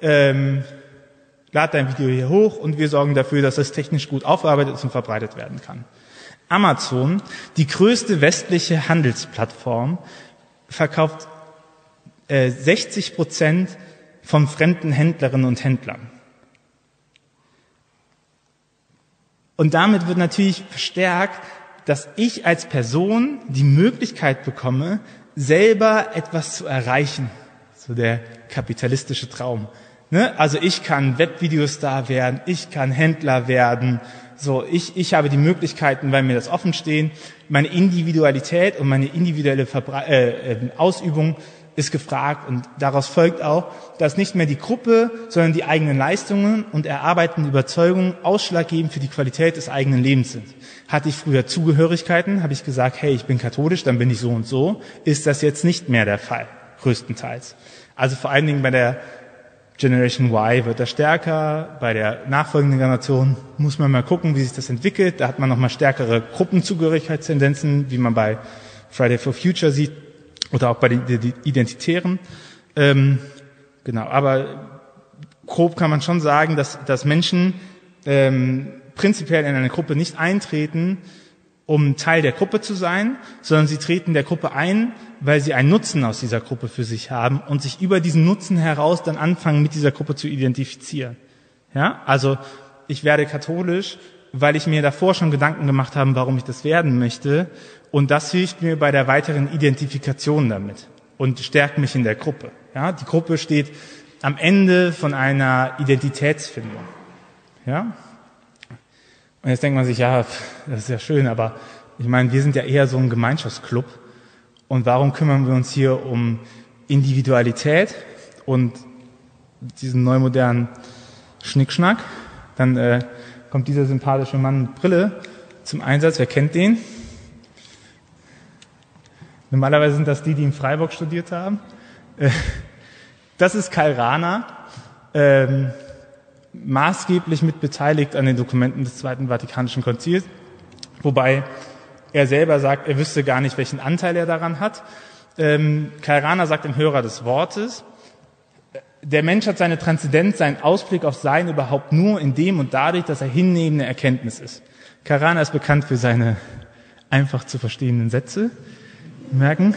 ähm, lad dein Video hier hoch und wir sorgen dafür, dass es technisch gut aufgearbeitet und verbreitet werden kann. Amazon, die größte westliche Handelsplattform, verkauft 60 äh, Prozent von fremden Händlerinnen und Händlern. Und damit wird natürlich verstärkt, dass ich als Person die Möglichkeit bekomme, selber etwas zu erreichen. So der kapitalistische Traum. Ne? Also ich kann Webvideostar werden, ich kann Händler werden. So, ich, ich habe die Möglichkeiten, weil mir das offen stehen, meine Individualität und meine individuelle Verbre äh, äh Ausübung ist gefragt und daraus folgt auch, dass nicht mehr die Gruppe, sondern die eigenen Leistungen und erarbeitende Überzeugungen ausschlaggebend für die Qualität des eigenen Lebens sind. Hatte ich früher Zugehörigkeiten, habe ich gesagt, hey, ich bin katholisch, dann bin ich so und so, ist das jetzt nicht mehr der Fall, größtenteils. Also vor allen Dingen bei der Generation Y wird das stärker, bei der nachfolgenden Generation muss man mal gucken, wie sich das entwickelt. Da hat man nochmal stärkere Gruppenzugehörigkeitstendenzen, wie man bei Friday for Future sieht oder auch bei den Identitären. Ähm, genau, aber grob kann man schon sagen, dass, dass Menschen ähm, prinzipiell in eine Gruppe nicht eintreten, um Teil der Gruppe zu sein, sondern sie treten der Gruppe ein, weil sie einen Nutzen aus dieser Gruppe für sich haben und sich über diesen Nutzen heraus dann anfangen, mit dieser Gruppe zu identifizieren. Ja, also ich werde katholisch, weil ich mir davor schon Gedanken gemacht habe, warum ich das werden möchte und das hilft mir bei der weiteren Identifikation damit und stärkt mich in der Gruppe. Ja, die Gruppe steht am Ende von einer Identitätsfindung. Ja? Und jetzt denkt man sich, ja, das ist ja schön, aber ich meine, wir sind ja eher so ein Gemeinschaftsclub. Und warum kümmern wir uns hier um Individualität und diesen neumodernen Schnickschnack? Dann äh, kommt dieser sympathische Mann mit Brille zum Einsatz. Wer kennt den? Normalerweise sind das die, die in Freiburg studiert haben. Äh, das ist Karl Rahner, ähm, maßgeblich mit beteiligt an den Dokumenten des Zweiten Vatikanischen Konzils, wobei er selber sagt, er wüsste gar nicht, welchen Anteil er daran hat. Ähm, Karl Rahner sagt im Hörer des Wortes, der Mensch hat seine Transzendenz, seinen Ausblick auf Sein überhaupt nur in dem und dadurch, dass er hinnehmende Erkenntnis ist. Karl Rahner ist bekannt für seine einfach zu verstehenden Sätze, merken.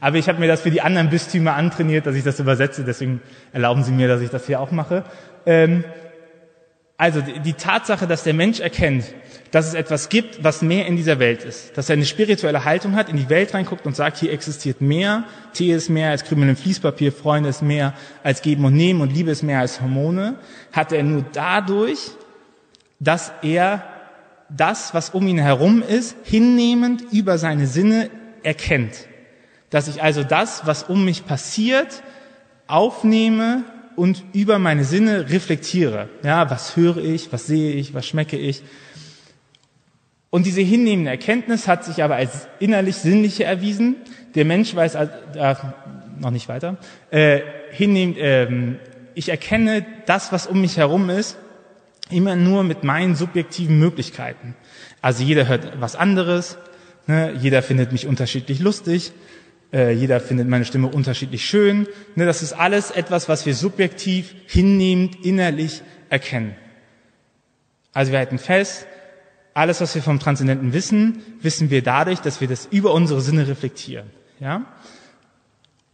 Aber ich habe mir das für die anderen Bistümer antrainiert, dass ich das übersetze. Deswegen erlauben Sie mir, dass ich das hier auch mache. Ähm, also die Tatsache, dass der Mensch erkennt, dass es etwas gibt, was mehr in dieser Welt ist, dass er eine spirituelle Haltung hat, in die Welt reinguckt und sagt, hier existiert mehr, Tee ist mehr als Krümel im Fließpapier, Freunde ist mehr als Geben und Nehmen und Liebe ist mehr als Hormone, hat er nur dadurch, dass er das, was um ihn herum ist, hinnehmend über seine Sinne erkennt. Dass ich also das, was um mich passiert, aufnehme und über meine Sinne reflektiere. Ja, was höre ich, was sehe ich, was schmecke ich. Und diese hinnehmende Erkenntnis hat sich aber als innerlich sinnliche erwiesen. Der Mensch weiß, äh, noch nicht weiter, äh, hinnehmend, ähm, Ich erkenne das, was um mich herum ist, immer nur mit meinen subjektiven Möglichkeiten. Also jeder hört was anderes, ne? jeder findet mich unterschiedlich lustig, äh, jeder findet meine Stimme unterschiedlich schön. Ne? Das ist alles etwas, was wir subjektiv, hinnehmend, innerlich erkennen. Also wir halten fest, alles, was wir vom Transzendenten wissen, wissen wir dadurch, dass wir das über unsere Sinne reflektieren. Ja?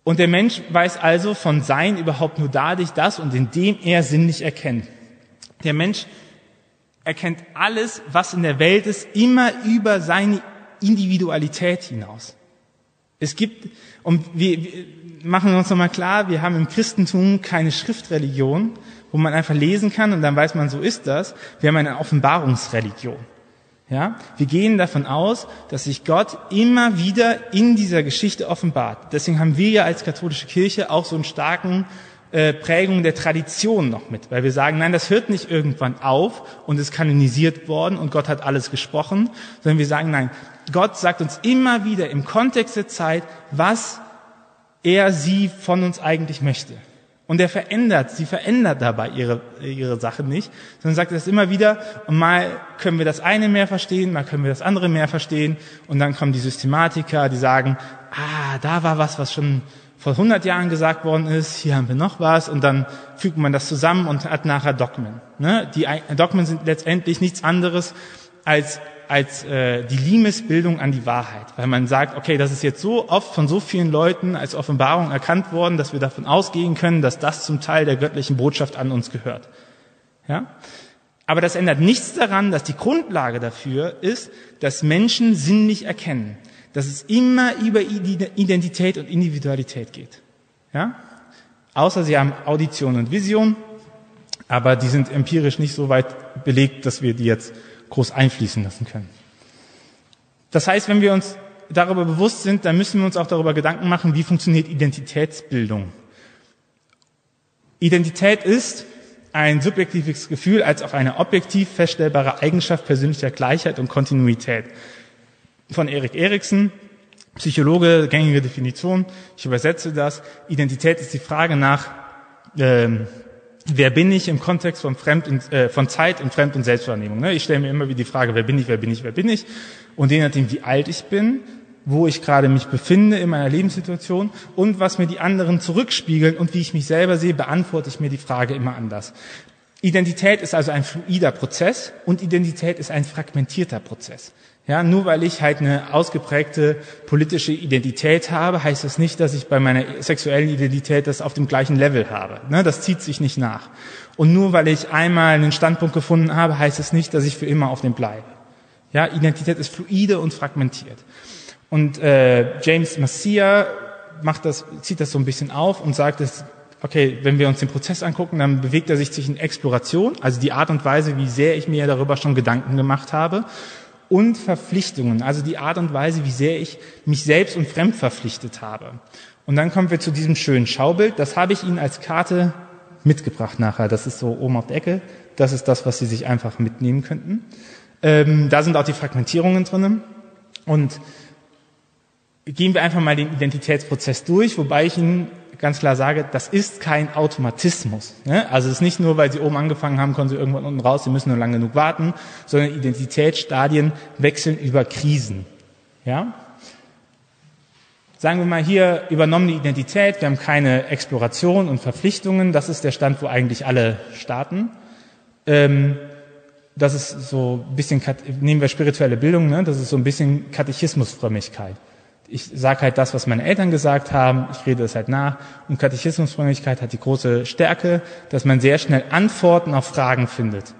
Und der Mensch weiß also von Sein überhaupt nur dadurch das und indem er sinnlich erkennt. Der Mensch erkennt alles, was in der Welt ist, immer über seine Individualität hinaus. Es gibt, und wir, machen uns nochmal klar, wir haben im Christentum keine Schriftreligion, wo man einfach lesen kann und dann weiß man, so ist das. Wir haben eine Offenbarungsreligion. Ja, wir gehen davon aus, dass sich Gott immer wieder in dieser Geschichte offenbart. Deswegen haben wir ja als katholische Kirche auch so einen starken äh, Prägung der Tradition noch mit, weil wir sagen, nein, das hört nicht irgendwann auf und ist kanonisiert worden und Gott hat alles gesprochen, sondern wir sagen, nein, Gott sagt uns immer wieder im Kontext der Zeit, was er sie von uns eigentlich möchte. Und er verändert, sie verändert dabei ihre, ihre Sache nicht, sondern sagt das immer wieder, und mal können wir das eine mehr verstehen, mal können wir das andere mehr verstehen, und dann kommen die Systematiker, die sagen, ah, da war was, was schon vor 100 Jahren gesagt worden ist, hier haben wir noch was, und dann fügt man das zusammen und hat nachher Dogmen. Ne? Die Dogmen sind letztendlich nichts anderes als als äh, die Limesbildung an die Wahrheit, weil man sagt, okay, das ist jetzt so oft von so vielen Leuten als Offenbarung erkannt worden, dass wir davon ausgehen können, dass das zum Teil der göttlichen Botschaft an uns gehört. Ja? Aber das ändert nichts daran, dass die Grundlage dafür ist, dass Menschen sinnlich erkennen, dass es immer über Identität und Individualität geht. Ja? Außer sie haben Audition und Vision, aber die sind empirisch nicht so weit belegt, dass wir die jetzt groß einfließen lassen können. Das heißt, wenn wir uns darüber bewusst sind, dann müssen wir uns auch darüber Gedanken machen, wie funktioniert Identitätsbildung. Identität ist ein subjektives Gefühl als auch eine objektiv feststellbare Eigenschaft persönlicher Gleichheit und Kontinuität. Von Erik Eriksen, Psychologe, gängige Definition. Ich übersetze das. Identität ist die Frage nach, ähm, wer bin ich im Kontext von, Fremd und, äh, von Zeit und Fremd- und Selbstwahrnehmung. Ne? Ich stelle mir immer wieder die Frage, wer bin ich, wer bin ich, wer bin ich? Und je nachdem, wie alt ich bin, wo ich gerade mich befinde in meiner Lebenssituation und was mir die anderen zurückspiegeln und wie ich mich selber sehe, beantworte ich mir die Frage immer anders. Identität ist also ein fluider Prozess und Identität ist ein fragmentierter Prozess. Ja, nur weil ich halt eine ausgeprägte politische Identität habe, heißt das nicht, dass ich bei meiner sexuellen Identität das auf dem gleichen Level habe. Ne, das zieht sich nicht nach. Und nur weil ich einmal einen Standpunkt gefunden habe, heißt es das nicht, dass ich für immer auf dem bleibe. Ja, Identität ist fluide und fragmentiert. Und äh, James Massia macht das, zieht das so ein bisschen auf und sagt, dass okay, wenn wir uns den Prozess angucken, dann bewegt er sich zwischen Exploration, also die Art und Weise, wie sehr ich mir darüber schon Gedanken gemacht habe, und Verpflichtungen, also die Art und Weise, wie sehr ich mich selbst und fremd verpflichtet habe. Und dann kommen wir zu diesem schönen Schaubild. Das habe ich Ihnen als Karte mitgebracht nachher. Das ist so oben auf der Ecke. Das ist das, was Sie sich einfach mitnehmen könnten. Ähm, da sind auch die Fragmentierungen drinnen. Und gehen wir einfach mal den Identitätsprozess durch, wobei ich Ihnen ganz klar sage, das ist kein Automatismus. Ne? Also es ist nicht nur, weil sie oben angefangen haben, kommen sie irgendwann unten raus, sie müssen nur lange genug warten, sondern Identitätsstadien wechseln über Krisen. Ja? Sagen wir mal hier übernommene Identität, wir haben keine Exploration und Verpflichtungen, das ist der Stand, wo eigentlich alle starten. Ähm, das ist so ein bisschen, nehmen wir spirituelle Bildung, ne? das ist so ein bisschen Katechismusfrömmigkeit ich sage halt das, was meine Eltern gesagt haben, ich rede es halt nach. Und Katechismusfrömmigkeit hat die große Stärke, dass man sehr schnell Antworten auf Fragen findet.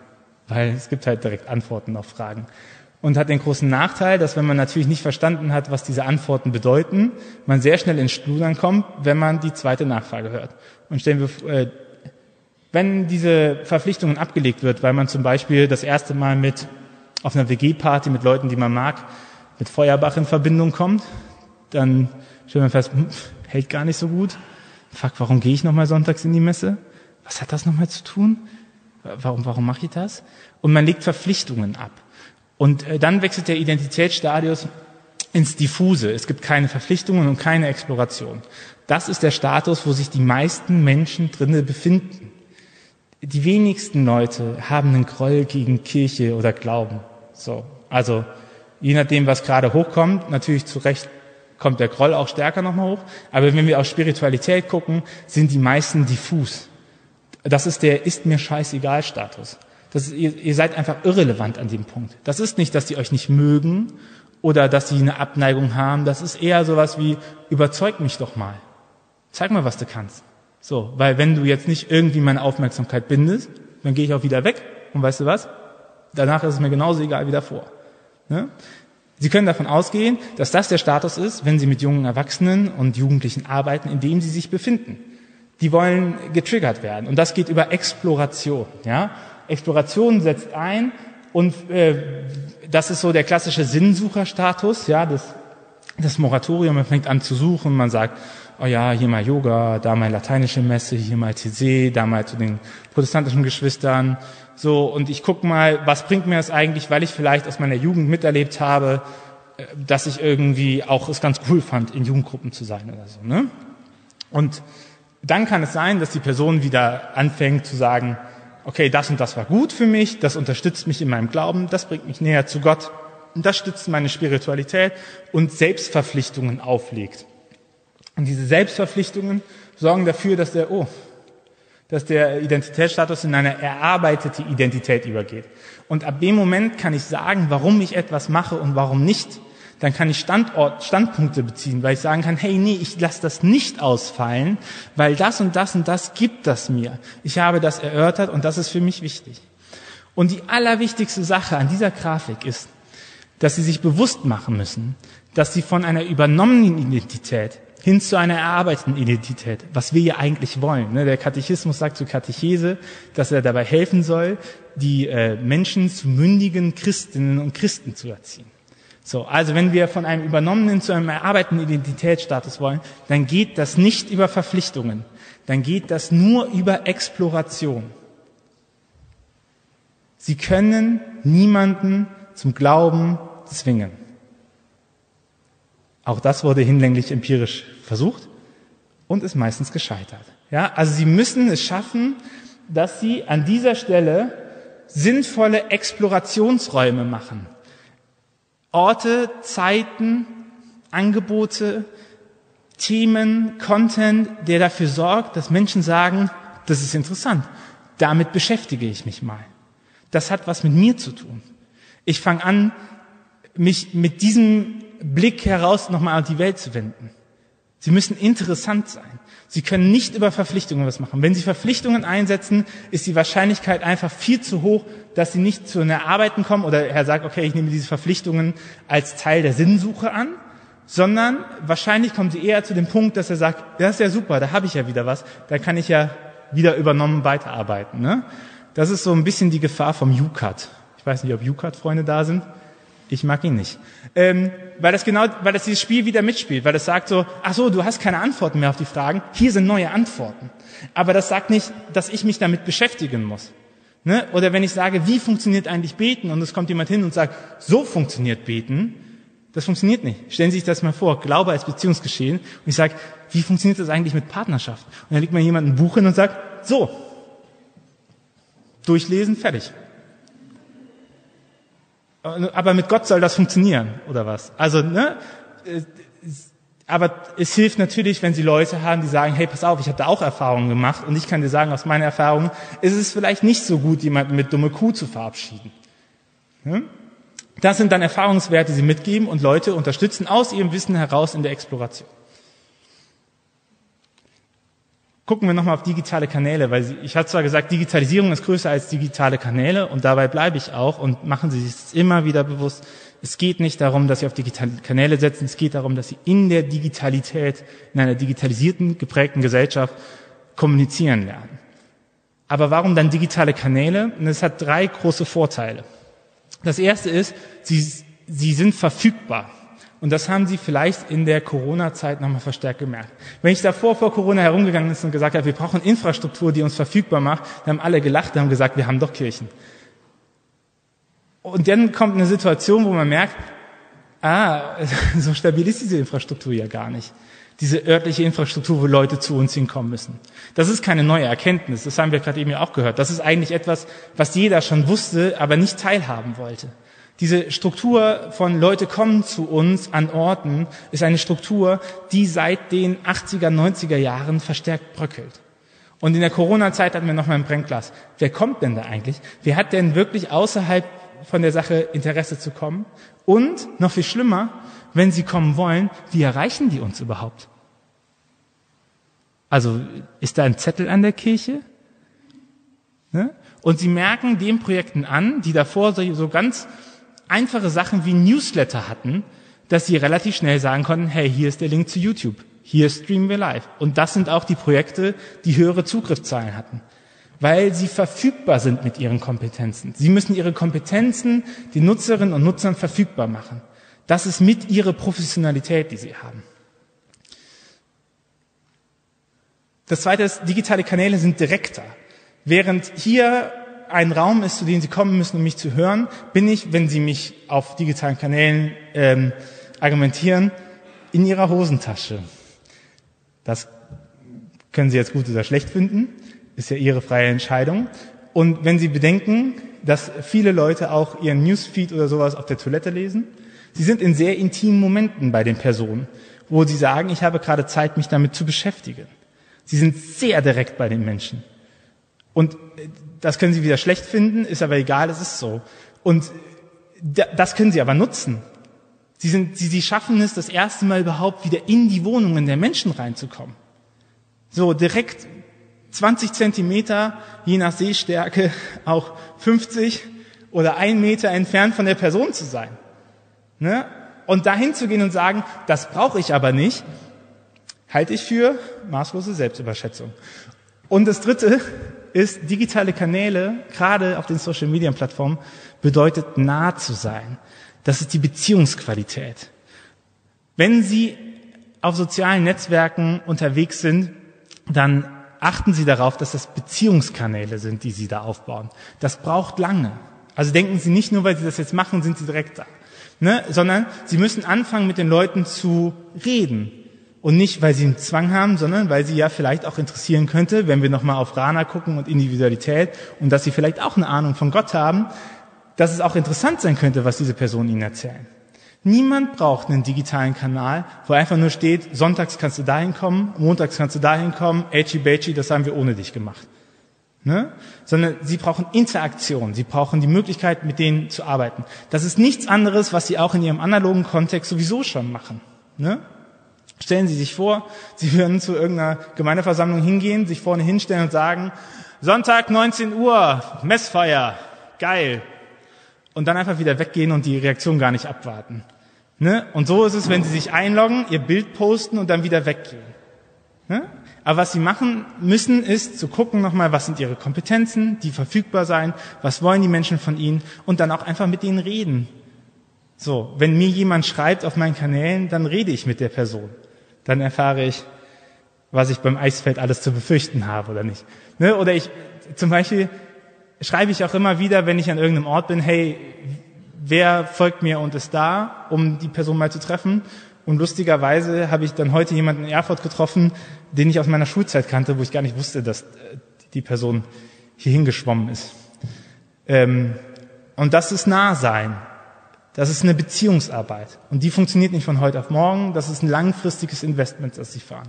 Weil es gibt halt direkt Antworten auf Fragen. Und hat den großen Nachteil, dass wenn man natürlich nicht verstanden hat, was diese Antworten bedeuten, man sehr schnell ins Studern kommt, wenn man die zweite Nachfrage hört. Und stellen wir, äh, wenn diese Verpflichtungen abgelegt wird, weil man zum Beispiel das erste Mal mit auf einer WG-Party mit Leuten, die man mag, mit Feuerbach in Verbindung kommt, dann stellt man fest, hm, hält gar nicht so gut. Fuck, warum gehe ich nochmal sonntags in die Messe? Was hat das nochmal zu tun? Warum, warum mache ich das? Und man legt Verpflichtungen ab. Und äh, dann wechselt der Identitätsstadius ins Diffuse. Es gibt keine Verpflichtungen und keine Exploration. Das ist der Status, wo sich die meisten Menschen drinnen befinden. die wenigsten Leute haben einen Groll gegen Kirche oder Glauben. So. Also, je nachdem, was gerade hochkommt, natürlich zu Recht kommt der Groll auch stärker nochmal hoch. Aber wenn wir auf Spiritualität gucken, sind die meisten diffus. Das ist der ist mir scheißegal Status. Das ist, ihr, ihr seid einfach irrelevant an dem Punkt. Das ist nicht, dass die euch nicht mögen oder dass sie eine Abneigung haben. Das ist eher sowas wie, überzeug mich doch mal. Zeig mal, was du kannst. So, weil wenn du jetzt nicht irgendwie meine Aufmerksamkeit bindest, dann gehe ich auch wieder weg. Und weißt du was? Danach ist es mir genauso egal wie davor. Ne? Sie können davon ausgehen, dass das der Status ist, wenn Sie mit jungen Erwachsenen und Jugendlichen arbeiten, in dem Sie sich befinden. Die wollen getriggert werden. Und das geht über Exploration. Ja? Exploration setzt ein und äh, das ist so der klassische Sinnsucherstatus, ja, das, das Moratorium, man fängt an zu suchen, man sagt, oh ja, hier mal Yoga, da mal lateinische Messe, hier mal TC, da mal zu den protestantischen Geschwistern, so, und ich guck mal, was bringt mir das eigentlich, weil ich vielleicht aus meiner Jugend miterlebt habe, äh, dass ich irgendwie auch es ganz cool fand, in Jugendgruppen zu sein oder so, ne? Und dann kann es sein, dass die Person wieder anfängt zu sagen, okay, das und das war gut für mich, das unterstützt mich in meinem Glauben, das bringt mich näher zu Gott, das stützt meine Spiritualität und Selbstverpflichtungen auflegt. Und diese Selbstverpflichtungen sorgen dafür, dass der, oh, dass der Identitätsstatus in eine erarbeitete Identität übergeht. Und ab dem Moment kann ich sagen, warum ich etwas mache und warum nicht dann kann ich Standort, Standpunkte beziehen, weil ich sagen kann, hey, nee, ich lasse das nicht ausfallen, weil das und das und das gibt das mir. Ich habe das erörtert und das ist für mich wichtig. Und die allerwichtigste Sache an dieser Grafik ist, dass Sie sich bewusst machen müssen, dass Sie von einer übernommenen Identität hin zu einer erarbeiteten Identität, was wir ja eigentlich wollen. Ne? Der Katechismus sagt zur Katechese, dass er dabei helfen soll, die äh, Menschen zu mündigen Christinnen und Christen zu erziehen. So, also wenn wir von einem übernommenen zu einem erarbeiteten Identitätsstatus wollen, dann geht das nicht über Verpflichtungen, dann geht das nur über Exploration. Sie können niemanden zum Glauben zwingen. Auch das wurde hinlänglich empirisch versucht und ist meistens gescheitert. Ja, also Sie müssen es schaffen, dass Sie an dieser Stelle sinnvolle Explorationsräume machen. Orte, Zeiten, Angebote, Themen, Content, der dafür sorgt, dass Menschen sagen, das ist interessant, damit beschäftige ich mich mal. Das hat was mit mir zu tun. Ich fange an, mich mit diesem Blick heraus nochmal auf die Welt zu wenden. Sie müssen interessant sein. Sie können nicht über Verpflichtungen was machen. Wenn Sie Verpflichtungen einsetzen, ist die Wahrscheinlichkeit einfach viel zu hoch, dass Sie nicht zu einer Arbeiten kommen oder Herr sagt, okay, ich nehme diese Verpflichtungen als Teil der Sinnsuche an, sondern wahrscheinlich kommen Sie eher zu dem Punkt, dass er sagt, das ist ja super, da habe ich ja wieder was, da kann ich ja wieder übernommen weiterarbeiten. Ne? Das ist so ein bisschen die Gefahr vom UCAT. Ich weiß nicht, ob UCAT-Freunde da sind. Ich mag ihn nicht. Ähm, weil das genau, weil das dieses Spiel wieder mitspielt, weil das sagt so, ach so, du hast keine Antworten mehr auf die Fragen, hier sind neue Antworten. Aber das sagt nicht, dass ich mich damit beschäftigen muss. Ne? Oder wenn ich sage, wie funktioniert eigentlich Beten und es kommt jemand hin und sagt, so funktioniert Beten, das funktioniert nicht. Stellen Sie sich das mal vor, Glaube als Beziehungsgeschehen und ich sage, wie funktioniert das eigentlich mit Partnerschaft? Und dann legt mir jemand ein Buch hin und sagt, so, durchlesen, fertig. Aber mit Gott soll das funktionieren, oder was? Also, ne? Aber es hilft natürlich, wenn Sie Leute haben, die sagen, hey, pass auf, ich habe da auch Erfahrungen gemacht und ich kann dir sagen, aus meiner Erfahrung ist es vielleicht nicht so gut, jemanden mit dumme Kuh zu verabschieden. Hm? Das sind dann Erfahrungswerte, die Sie mitgeben und Leute unterstützen aus ihrem Wissen heraus in der Exploration. Gucken wir nochmal auf digitale Kanäle, weil ich hatte zwar gesagt, Digitalisierung ist größer als digitale Kanäle und dabei bleibe ich auch und machen Sie sich immer wieder bewusst, es geht nicht darum, dass Sie auf digitale Kanäle setzen, es geht darum, dass Sie in der Digitalität, in einer digitalisierten, geprägten Gesellschaft kommunizieren lernen. Aber warum dann digitale Kanäle? Und es hat drei große Vorteile. Das erste ist, sie, sie sind verfügbar. Und das haben sie vielleicht in der Corona-Zeit nochmal verstärkt gemerkt. Wenn ich davor vor Corona herumgegangen ist und gesagt habe, wir brauchen Infrastruktur, die uns verfügbar macht, dann haben alle gelacht haben gesagt, wir haben doch Kirchen. Und dann kommt eine Situation, wo man merkt, ah, so stabil ist diese Infrastruktur ja gar nicht. diese örtliche Infrastruktur, wo Leute zu uns hinkommen müssen. Das ist keine neue Erkenntnis, das haben wir gerade eben ja auch gehört. Das ist eigentlich etwas, was jeder schon wusste, aber nicht teilhaben wollte. Diese Struktur von Leute kommen zu uns an Orten ist eine Struktur, die seit den 80er, 90er Jahren verstärkt bröckelt. Und in der Corona-Zeit hatten wir noch mal ein Brennglas. Wer kommt denn da eigentlich? Wer hat denn wirklich außerhalb von der Sache Interesse zu kommen? Und noch viel schlimmer, wenn sie kommen wollen, wie erreichen die uns überhaupt? Also ist da ein Zettel an der Kirche? Ne? Und sie merken den Projekten an, die davor so ganz einfache Sachen wie Newsletter hatten, dass sie relativ schnell sagen konnten, hey, hier ist der Link zu YouTube, hier streamen wir live. Und das sind auch die Projekte, die höhere Zugriffszahlen hatten, weil sie verfügbar sind mit ihren Kompetenzen. Sie müssen ihre Kompetenzen den Nutzerinnen und Nutzern verfügbar machen. Das ist mit ihrer Professionalität, die sie haben. Das zweite ist, digitale Kanäle sind direkter. Während hier ein Raum ist, zu dem Sie kommen müssen, um mich zu hören, bin ich, wenn Sie mich auf digitalen Kanälen ähm, argumentieren, in Ihrer Hosentasche. Das können Sie jetzt gut oder schlecht finden, ist ja Ihre freie Entscheidung. Und wenn Sie bedenken, dass viele Leute auch ihren Newsfeed oder sowas auf der Toilette lesen, Sie sind in sehr intimen Momenten bei den Personen, wo Sie sagen, ich habe gerade Zeit, mich damit zu beschäftigen. Sie sind sehr direkt bei den Menschen. Und äh, das können Sie wieder schlecht finden, ist aber egal, es ist so. Und das können Sie aber nutzen. Sie, sind, Sie, Sie schaffen es, das erste Mal überhaupt wieder in die Wohnungen der Menschen reinzukommen. So direkt 20 Zentimeter, je nach Sehstärke auch 50 oder ein Meter entfernt von der Person zu sein. Ne? Und dahin zu gehen und sagen, das brauche ich aber nicht, halte ich für maßlose Selbstüberschätzung. Und das Dritte ist, digitale Kanäle, gerade auf den Social-Media-Plattformen, bedeutet nah zu sein. Das ist die Beziehungsqualität. Wenn Sie auf sozialen Netzwerken unterwegs sind, dann achten Sie darauf, dass das Beziehungskanäle sind, die Sie da aufbauen. Das braucht lange. Also denken Sie nicht nur, weil Sie das jetzt machen, sind Sie direkt da. Ne? Sondern Sie müssen anfangen, mit den Leuten zu reden. Und nicht, weil sie einen Zwang haben, sondern weil sie ja vielleicht auch interessieren könnte, wenn wir nochmal auf Rana gucken und Individualität und dass sie vielleicht auch eine Ahnung von Gott haben, dass es auch interessant sein könnte, was diese Personen ihnen erzählen. Niemand braucht einen digitalen Kanal, wo einfach nur steht, sonntags kannst du dahin kommen, montags kannst du dahin kommen, Echi Bechi, das haben wir ohne dich gemacht. Ne? Sondern sie brauchen Interaktion, sie brauchen die Möglichkeit, mit denen zu arbeiten. Das ist nichts anderes, was sie auch in ihrem analogen Kontext sowieso schon machen. Ne? Stellen Sie sich vor, Sie würden zu irgendeiner Gemeindeversammlung hingehen, sich vorne hinstellen und sagen, Sonntag 19 Uhr, Messfeier, geil. Und dann einfach wieder weggehen und die Reaktion gar nicht abwarten. Ne? Und so ist es, wenn Sie sich einloggen, Ihr Bild posten und dann wieder weggehen. Ne? Aber was Sie machen müssen, ist zu gucken nochmal, was sind Ihre Kompetenzen, die verfügbar sein, was wollen die Menschen von Ihnen und dann auch einfach mit ihnen reden. So, wenn mir jemand schreibt auf meinen Kanälen, dann rede ich mit der Person dann erfahre ich, was ich beim Eisfeld alles zu befürchten habe oder nicht. Ne? Oder ich, zum Beispiel schreibe ich auch immer wieder, wenn ich an irgendeinem Ort bin, hey, wer folgt mir und ist da, um die Person mal zu treffen? Und lustigerweise habe ich dann heute jemanden in Erfurt getroffen, den ich aus meiner Schulzeit kannte, wo ich gar nicht wusste, dass äh, die Person hier hingeschwommen ist. Ähm, und das ist Nahsein. Das ist eine Beziehungsarbeit. Und die funktioniert nicht von heute auf morgen. Das ist ein langfristiges Investment, das Sie fahren.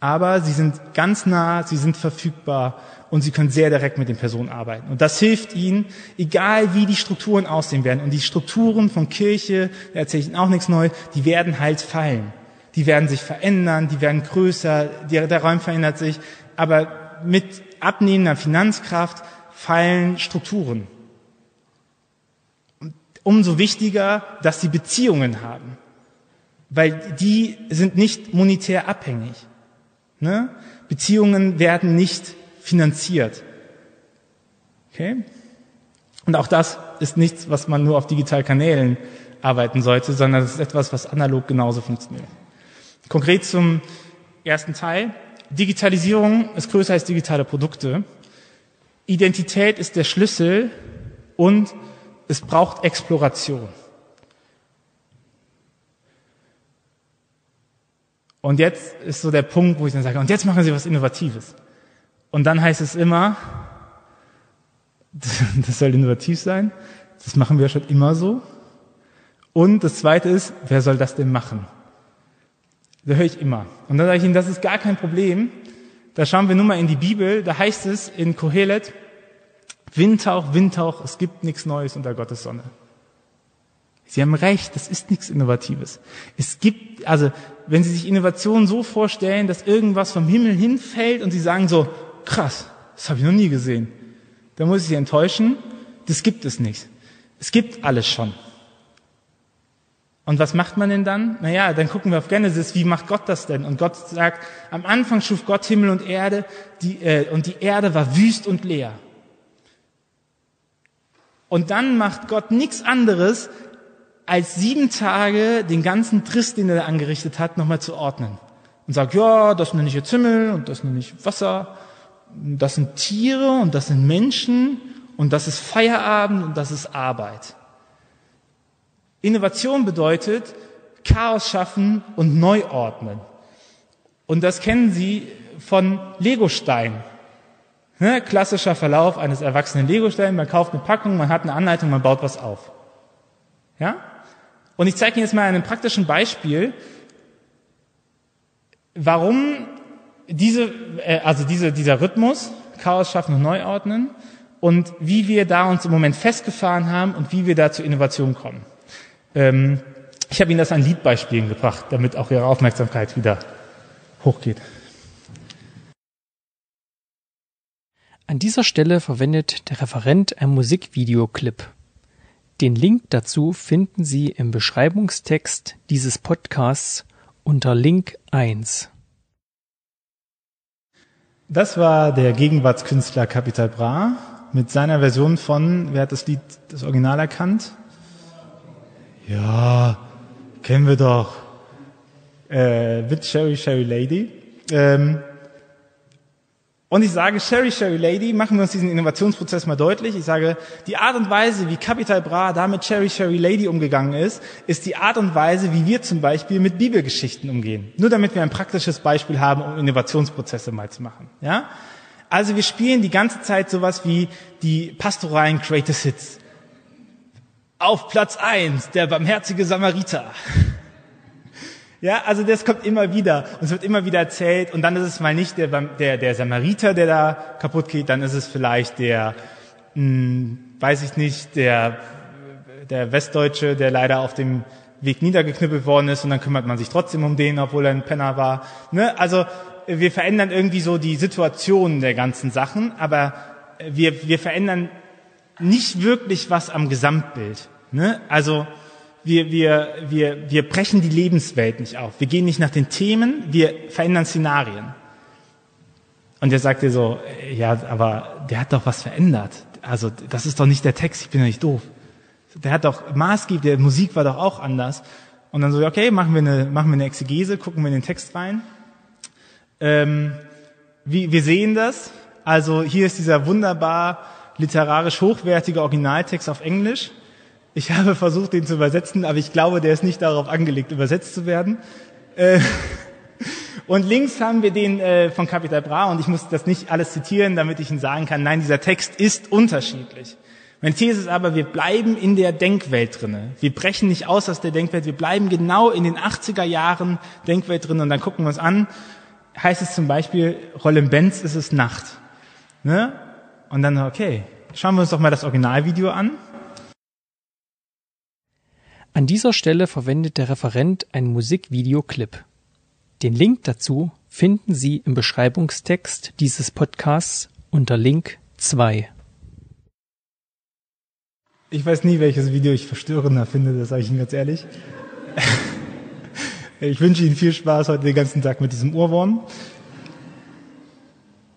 Aber Sie sind ganz nah, Sie sind verfügbar und Sie können sehr direkt mit den Personen arbeiten. Und das hilft Ihnen, egal wie die Strukturen aussehen werden. Und die Strukturen von Kirche, da erzähle ich Ihnen auch nichts Neues, die werden halt fallen. Die werden sich verändern, die werden größer, der, der Raum verändert sich. Aber mit abnehmender Finanzkraft fallen Strukturen umso wichtiger, dass sie Beziehungen haben, weil die sind nicht monetär abhängig. Ne? Beziehungen werden nicht finanziert. Okay? Und auch das ist nichts, was man nur auf digitalen Kanälen arbeiten sollte, sondern es ist etwas, was analog genauso funktioniert. Konkret zum ersten Teil. Digitalisierung ist größer als digitale Produkte. Identität ist der Schlüssel und es braucht Exploration. Und jetzt ist so der Punkt, wo ich dann sage, und jetzt machen Sie was Innovatives. Und dann heißt es immer, das soll innovativ sein, das machen wir schon immer so. Und das Zweite ist, wer soll das denn machen? Da höre ich immer. Und dann sage ich Ihnen, das ist gar kein Problem. Da schauen wir nur mal in die Bibel. Da heißt es in Kohelet, Windhauch, Windhauch, es gibt nichts Neues unter Gottes Sonne. Sie haben recht, das ist nichts Innovatives. Es gibt, also, wenn Sie sich Innovation so vorstellen, dass irgendwas vom Himmel hinfällt und Sie sagen so, krass, das habe ich noch nie gesehen, dann muss ich Sie enttäuschen, das gibt es nicht. Es gibt alles schon. Und was macht man denn dann? Naja, dann gucken wir auf Genesis, wie macht Gott das denn? Und Gott sagt, am Anfang schuf Gott Himmel und Erde, die, äh, und die Erde war wüst und leer. Und dann macht Gott nichts anderes, als sieben Tage den ganzen Triss, den er angerichtet hat, nochmal zu ordnen. Und sagt, ja, das nenne ich jetzt Himmel und das nenne ich Wasser, das sind Tiere und das sind Menschen und das ist Feierabend und das ist Arbeit. Innovation bedeutet Chaos schaffen und neu ordnen. Und das kennen Sie von Legostein. Ne? Klassischer Verlauf eines erwachsenen Legosteins. Man kauft eine Packung, man hat eine Anleitung, man baut was auf. Ja? Und ich zeige Ihnen jetzt mal ein praktischen Beispiel, warum diese, äh, also diese, dieser Rhythmus, Chaos schaffen und neu ordnen, und wie wir da uns im Moment festgefahren haben und wie wir da zur Innovation kommen. Ähm, ich habe Ihnen das an Liedbeispielen gebracht, damit auch Ihre Aufmerksamkeit wieder hochgeht. An dieser Stelle verwendet der Referent ein Musikvideoclip. Den Link dazu finden Sie im Beschreibungstext dieses Podcasts unter Link 1. Das war der Gegenwartskünstler Capital Bra mit seiner Version von, wer hat das Lied, das Original erkannt? Ja, kennen wir doch. Äh, mit Sherry Sherry Lady. Ähm, und ich sage, Sherry Sherry Lady, machen wir uns diesen Innovationsprozess mal deutlich. Ich sage, die Art und Weise, wie Capital Bra da mit Sherry Sherry Lady umgegangen ist, ist die Art und Weise, wie wir zum Beispiel mit Bibelgeschichten umgehen. Nur damit wir ein praktisches Beispiel haben, um Innovationsprozesse mal zu machen. Ja? Also wir spielen die ganze Zeit sowas wie die pastoralen Greatest Hits. Auf Platz eins der barmherzige Samariter. Ja, also das kommt immer wieder und es wird immer wieder erzählt und dann ist es mal nicht der, der, der Samariter, der da kaputt geht, dann ist es vielleicht der, mh, hm, weiß ich nicht, der, der Westdeutsche, der leider auf dem Weg niedergeknüppelt worden ist und dann kümmert man sich trotzdem um den, obwohl er ein Penner war. Ne? Also wir verändern irgendwie so die Situation der ganzen Sachen, aber wir, wir verändern nicht wirklich was am Gesamtbild. Ne? Also wir, wir, wir, wir brechen die Lebenswelt nicht auf. Wir gehen nicht nach den Themen, wir verändern Szenarien. Und er sagte so, ja, aber der hat doch was verändert. Also das ist doch nicht der Text, ich bin doch nicht doof. Der hat doch maßgeblich, der Musik war doch auch anders. Und dann so, okay, machen wir eine, machen wir eine Exegese, gucken wir in den Text rein. Ähm, wie, wir sehen das. Also hier ist dieser wunderbar literarisch hochwertige Originaltext auf Englisch. Ich habe versucht, den zu übersetzen, aber ich glaube, der ist nicht darauf angelegt, übersetzt zu werden. Äh, und links haben wir den äh, von Capital Bra und ich muss das nicht alles zitieren, damit ich Ihnen sagen kann, nein, dieser Text ist unterschiedlich. Meine These ist aber, wir bleiben in der Denkwelt drinne. Wir brechen nicht aus aus der Denkwelt, wir bleiben genau in den 80er Jahren Denkwelt drin und dann gucken wir uns an, heißt es zum Beispiel, Rollin Benz ist es Nacht. Ne? Und dann, okay, schauen wir uns doch mal das Originalvideo an. An dieser Stelle verwendet der Referent ein Musikvideoclip. Den Link dazu finden Sie im Beschreibungstext dieses Podcasts unter Link 2. Ich weiß nie, welches Video ich verstörender finde, das sage ich Ihnen ganz ehrlich. Ich wünsche Ihnen viel Spaß heute den ganzen Tag mit diesem Ohrwurm.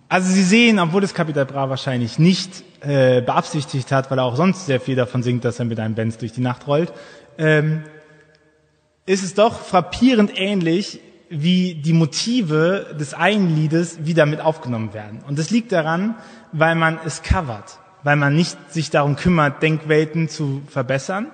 Also Sie sehen, obwohl das Kapital Bra wahrscheinlich nicht äh, beabsichtigt hat, weil er auch sonst sehr viel davon singt, dass er mit einem Benz durch die Nacht rollt, ähm, ist es doch frappierend ähnlich, wie die Motive des einen Liedes wieder mit aufgenommen werden. Und das liegt daran, weil man es covert, weil man nicht sich darum kümmert, Denkwelten zu verbessern,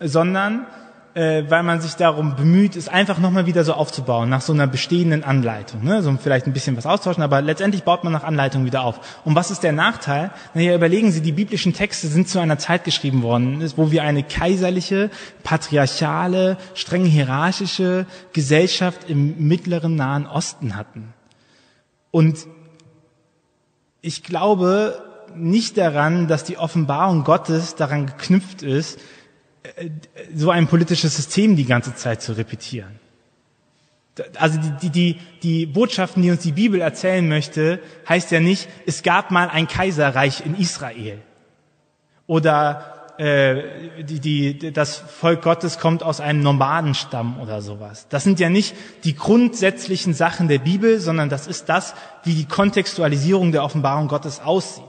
sondern äh, weil man sich darum bemüht, es einfach nochmal wieder so aufzubauen, nach so einer bestehenden Anleitung. Ne? So vielleicht ein bisschen was austauschen, aber letztendlich baut man nach Anleitung wieder auf. Und was ist der Nachteil? Naja, überlegen Sie, die biblischen Texte sind zu einer Zeit geschrieben worden, wo wir eine kaiserliche, patriarchale, streng hierarchische Gesellschaft im mittleren Nahen Osten hatten. Und ich glaube nicht daran, dass die Offenbarung Gottes daran geknüpft ist, so ein politisches System die ganze Zeit zu repetieren. Also die, die, die Botschaften, die uns die Bibel erzählen möchte, heißt ja nicht, es gab mal ein Kaiserreich in Israel. Oder äh, die, die, das Volk Gottes kommt aus einem Nomadenstamm oder sowas. Das sind ja nicht die grundsätzlichen Sachen der Bibel, sondern das ist das, wie die Kontextualisierung der Offenbarung Gottes aussieht.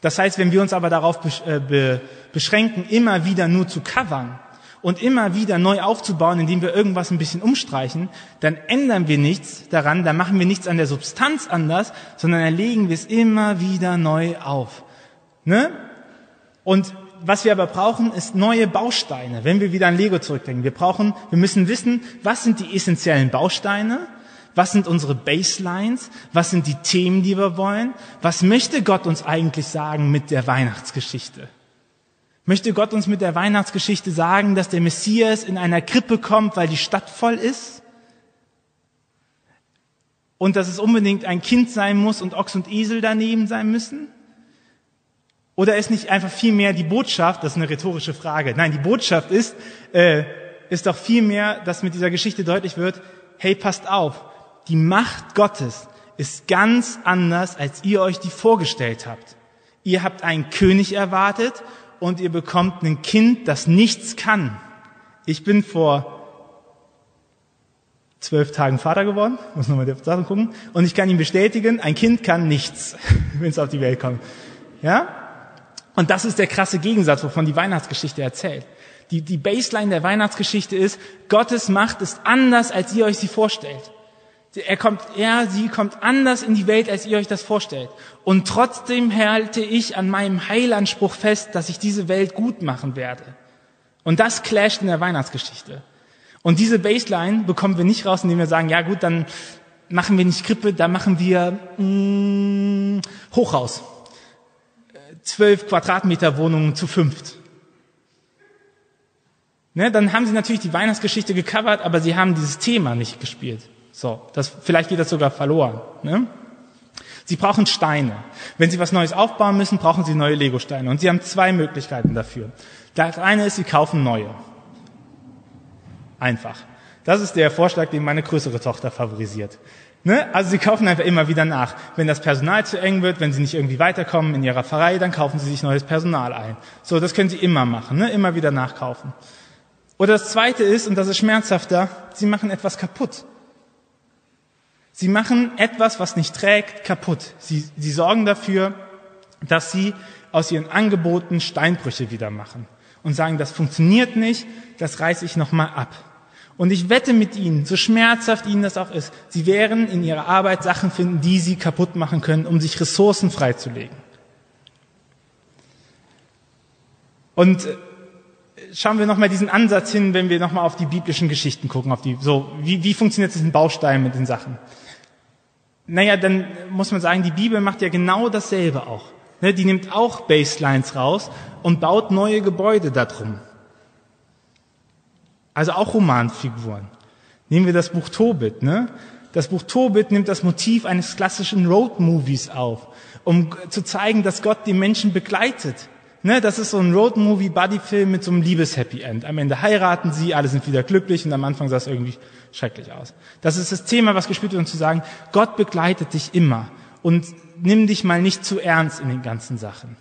Das heißt, wenn wir uns aber darauf äh, beschränken, immer wieder nur zu covern und immer wieder neu aufzubauen, indem wir irgendwas ein bisschen umstreichen, dann ändern wir nichts daran, dann machen wir nichts an der Substanz anders, sondern dann legen wir es immer wieder neu auf. Ne? Und was wir aber brauchen, ist neue Bausteine. Wenn wir wieder an Lego zurückdenken, wir brauchen, wir müssen wissen, was sind die essentiellen Bausteine was sind unsere Baselines? Was sind die Themen, die wir wollen? Was möchte Gott uns eigentlich sagen mit der Weihnachtsgeschichte? Möchte Gott uns mit der Weihnachtsgeschichte sagen, dass der Messias in einer Krippe kommt, weil die Stadt voll ist? Und dass es unbedingt ein Kind sein muss und Ochs und Esel daneben sein müssen? Oder ist nicht einfach viel mehr die Botschaft, das ist eine rhetorische Frage, nein, die Botschaft ist, äh, ist doch viel mehr, dass mit dieser Geschichte deutlich wird, hey, passt auf, die Macht Gottes ist ganz anders, als ihr euch die vorgestellt habt. Ihr habt einen König erwartet und ihr bekommt ein Kind, das nichts kann. Ich bin vor zwölf Tagen Vater geworden, muss nochmal die Sachen gucken, und ich kann ihm bestätigen, ein Kind kann nichts, wenn es auf die Welt kommt. Ja? Und das ist der krasse Gegensatz, wovon die Weihnachtsgeschichte erzählt. Die, die Baseline der Weihnachtsgeschichte ist, Gottes Macht ist anders, als ihr euch sie vorstellt. Er kommt, er, sie kommt anders in die Welt, als ihr euch das vorstellt. Und trotzdem halte ich an meinem Heilanspruch fest, dass ich diese Welt gut machen werde. Und das clasht in der Weihnachtsgeschichte. Und diese Baseline bekommen wir nicht raus, indem wir sagen, ja gut, dann machen wir nicht Krippe, da machen wir mm, Hochhaus. Zwölf Quadratmeter Wohnungen zu fünft. Ne, dann haben sie natürlich die Weihnachtsgeschichte gecovert, aber sie haben dieses Thema nicht gespielt. So, das, vielleicht geht das sogar verloren. Ne? Sie brauchen Steine. Wenn Sie was Neues aufbauen müssen, brauchen Sie neue Lego-Steine. Und Sie haben zwei Möglichkeiten dafür. Das eine ist, Sie kaufen neue. Einfach. Das ist der Vorschlag, den meine größere Tochter favorisiert. Ne? Also Sie kaufen einfach immer wieder nach. Wenn das Personal zu eng wird, wenn Sie nicht irgendwie weiterkommen in Ihrer Pfarrei, dann kaufen Sie sich neues Personal ein. So, das können Sie immer machen, ne? immer wieder nachkaufen. Oder das zweite ist, und das ist schmerzhafter, Sie machen etwas kaputt. Sie machen etwas, was nicht trägt, kaputt. Sie, sie sorgen dafür, dass sie aus ihren Angeboten Steinbrüche wieder machen und sagen, das funktioniert nicht, das reiße ich nochmal ab. Und ich wette mit Ihnen, so schmerzhaft Ihnen das auch ist, Sie werden in Ihrer Arbeit Sachen finden, die Sie kaputt machen können, um sich Ressourcen freizulegen. Und äh, schauen wir nochmal diesen Ansatz hin, wenn wir nochmal auf die biblischen Geschichten gucken, auf die, so, wie, wie funktioniert das in Baustein mit den Sachen? Naja, dann muss man sagen, die Bibel macht ja genau dasselbe auch. Ne, die nimmt auch Baselines raus und baut neue Gebäude darum. Also auch Romanfiguren. Nehmen wir das Buch Tobit. Ne? Das Buch Tobit nimmt das Motiv eines klassischen Road-Movies auf, um zu zeigen, dass Gott die Menschen begleitet. Ne, das ist so ein Road-Movie-Buddy-Film mit so einem Liebes-Happy End. Am Ende heiraten sie, alle sind wieder glücklich und am Anfang sah es irgendwie schrecklich aus. Das ist das Thema, was gespielt wird, um zu sagen, Gott begleitet dich immer und nimm dich mal nicht zu ernst in den ganzen Sachen.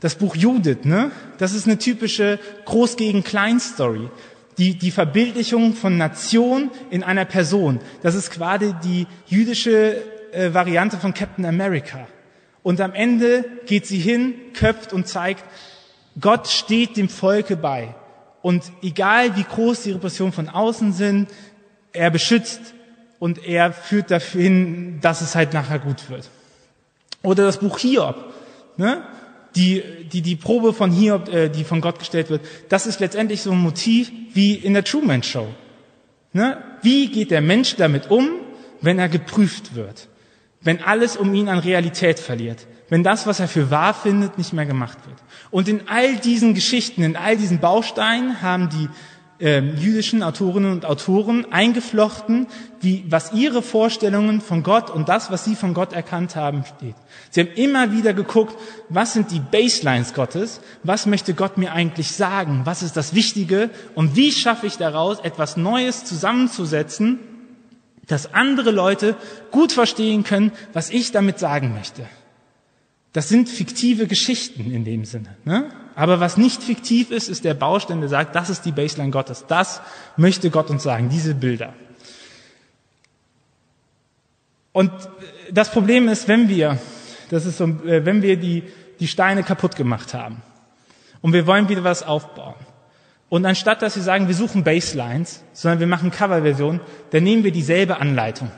Das Buch Judith, ne? Das ist eine typische Groß gegen Klein Story. Die, die Verbildlichung von Nation in einer Person. Das ist quasi die jüdische äh, Variante von Captain America. Und am Ende geht sie hin, köpft und zeigt, Gott steht dem Volke bei. Und egal wie groß die Repressionen von außen sind, er beschützt und er führt dafür hin, dass es halt nachher gut wird. Oder das Buch Hiob. Ne? die, die, die Probe von Hiob, äh, die von Gott gestellt wird, das ist letztendlich so ein Motiv wie in der Truman Show. Ne? Wie geht der Mensch damit um, wenn er geprüft wird? Wenn alles um ihn an Realität verliert? Wenn das, was er für wahr findet, nicht mehr gemacht wird? Und in all diesen Geschichten, in all diesen Bausteinen haben die äh, jüdischen Autorinnen und Autoren eingeflochten, wie, was ihre Vorstellungen von Gott und das, was sie von Gott erkannt haben, steht. Sie haben immer wieder geguckt, was sind die Baselines Gottes, was möchte Gott mir eigentlich sagen, was ist das Wichtige und wie schaffe ich daraus, etwas Neues zusammenzusetzen, dass andere Leute gut verstehen können, was ich damit sagen möchte. Das sind fiktive Geschichten in dem Sinne. Ne? Aber was nicht fiktiv ist, ist der Baustein, der sagt, das ist die Baseline Gottes. Das möchte Gott uns sagen, diese Bilder. Und das Problem ist, wenn wir, das ist so, äh, wenn wir die, die Steine kaputt gemacht haben und wir wollen wieder was aufbauen. Und anstatt, dass wir sagen, wir suchen Baselines, sondern wir machen Coverversion, dann nehmen wir dieselbe Anleitung.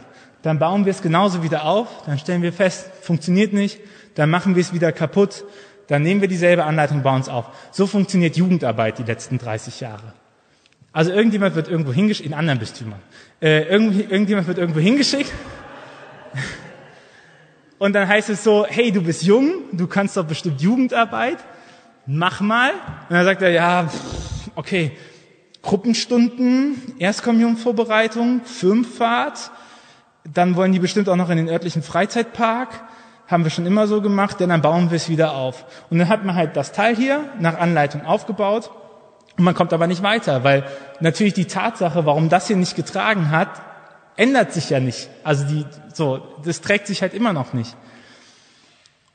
Dann bauen wir es genauso wieder auf, dann stellen wir fest, funktioniert nicht, dann machen wir es wieder kaputt, dann nehmen wir dieselbe Anleitung, bauen es auf. So funktioniert Jugendarbeit die letzten 30 Jahre. Also irgendjemand wird irgendwo hingeschickt, in anderen Bistümern, äh, irgendjemand wird irgendwo hingeschickt und dann heißt es so, hey, du bist jung, du kannst doch bestimmt Jugendarbeit, mach mal. Und dann sagt er, ja, okay, Gruppenstunden, Erstkommunionvorbereitung, Firmenfahrt, dann wollen die bestimmt auch noch in den örtlichen Freizeitpark haben wir schon immer so gemacht, denn dann bauen wir es wieder auf. Und dann hat man halt das Teil hier nach Anleitung aufgebaut und man kommt aber nicht weiter, weil natürlich die Tatsache, warum das hier nicht getragen hat, ändert sich ja nicht. Also die, so, das trägt sich halt immer noch nicht.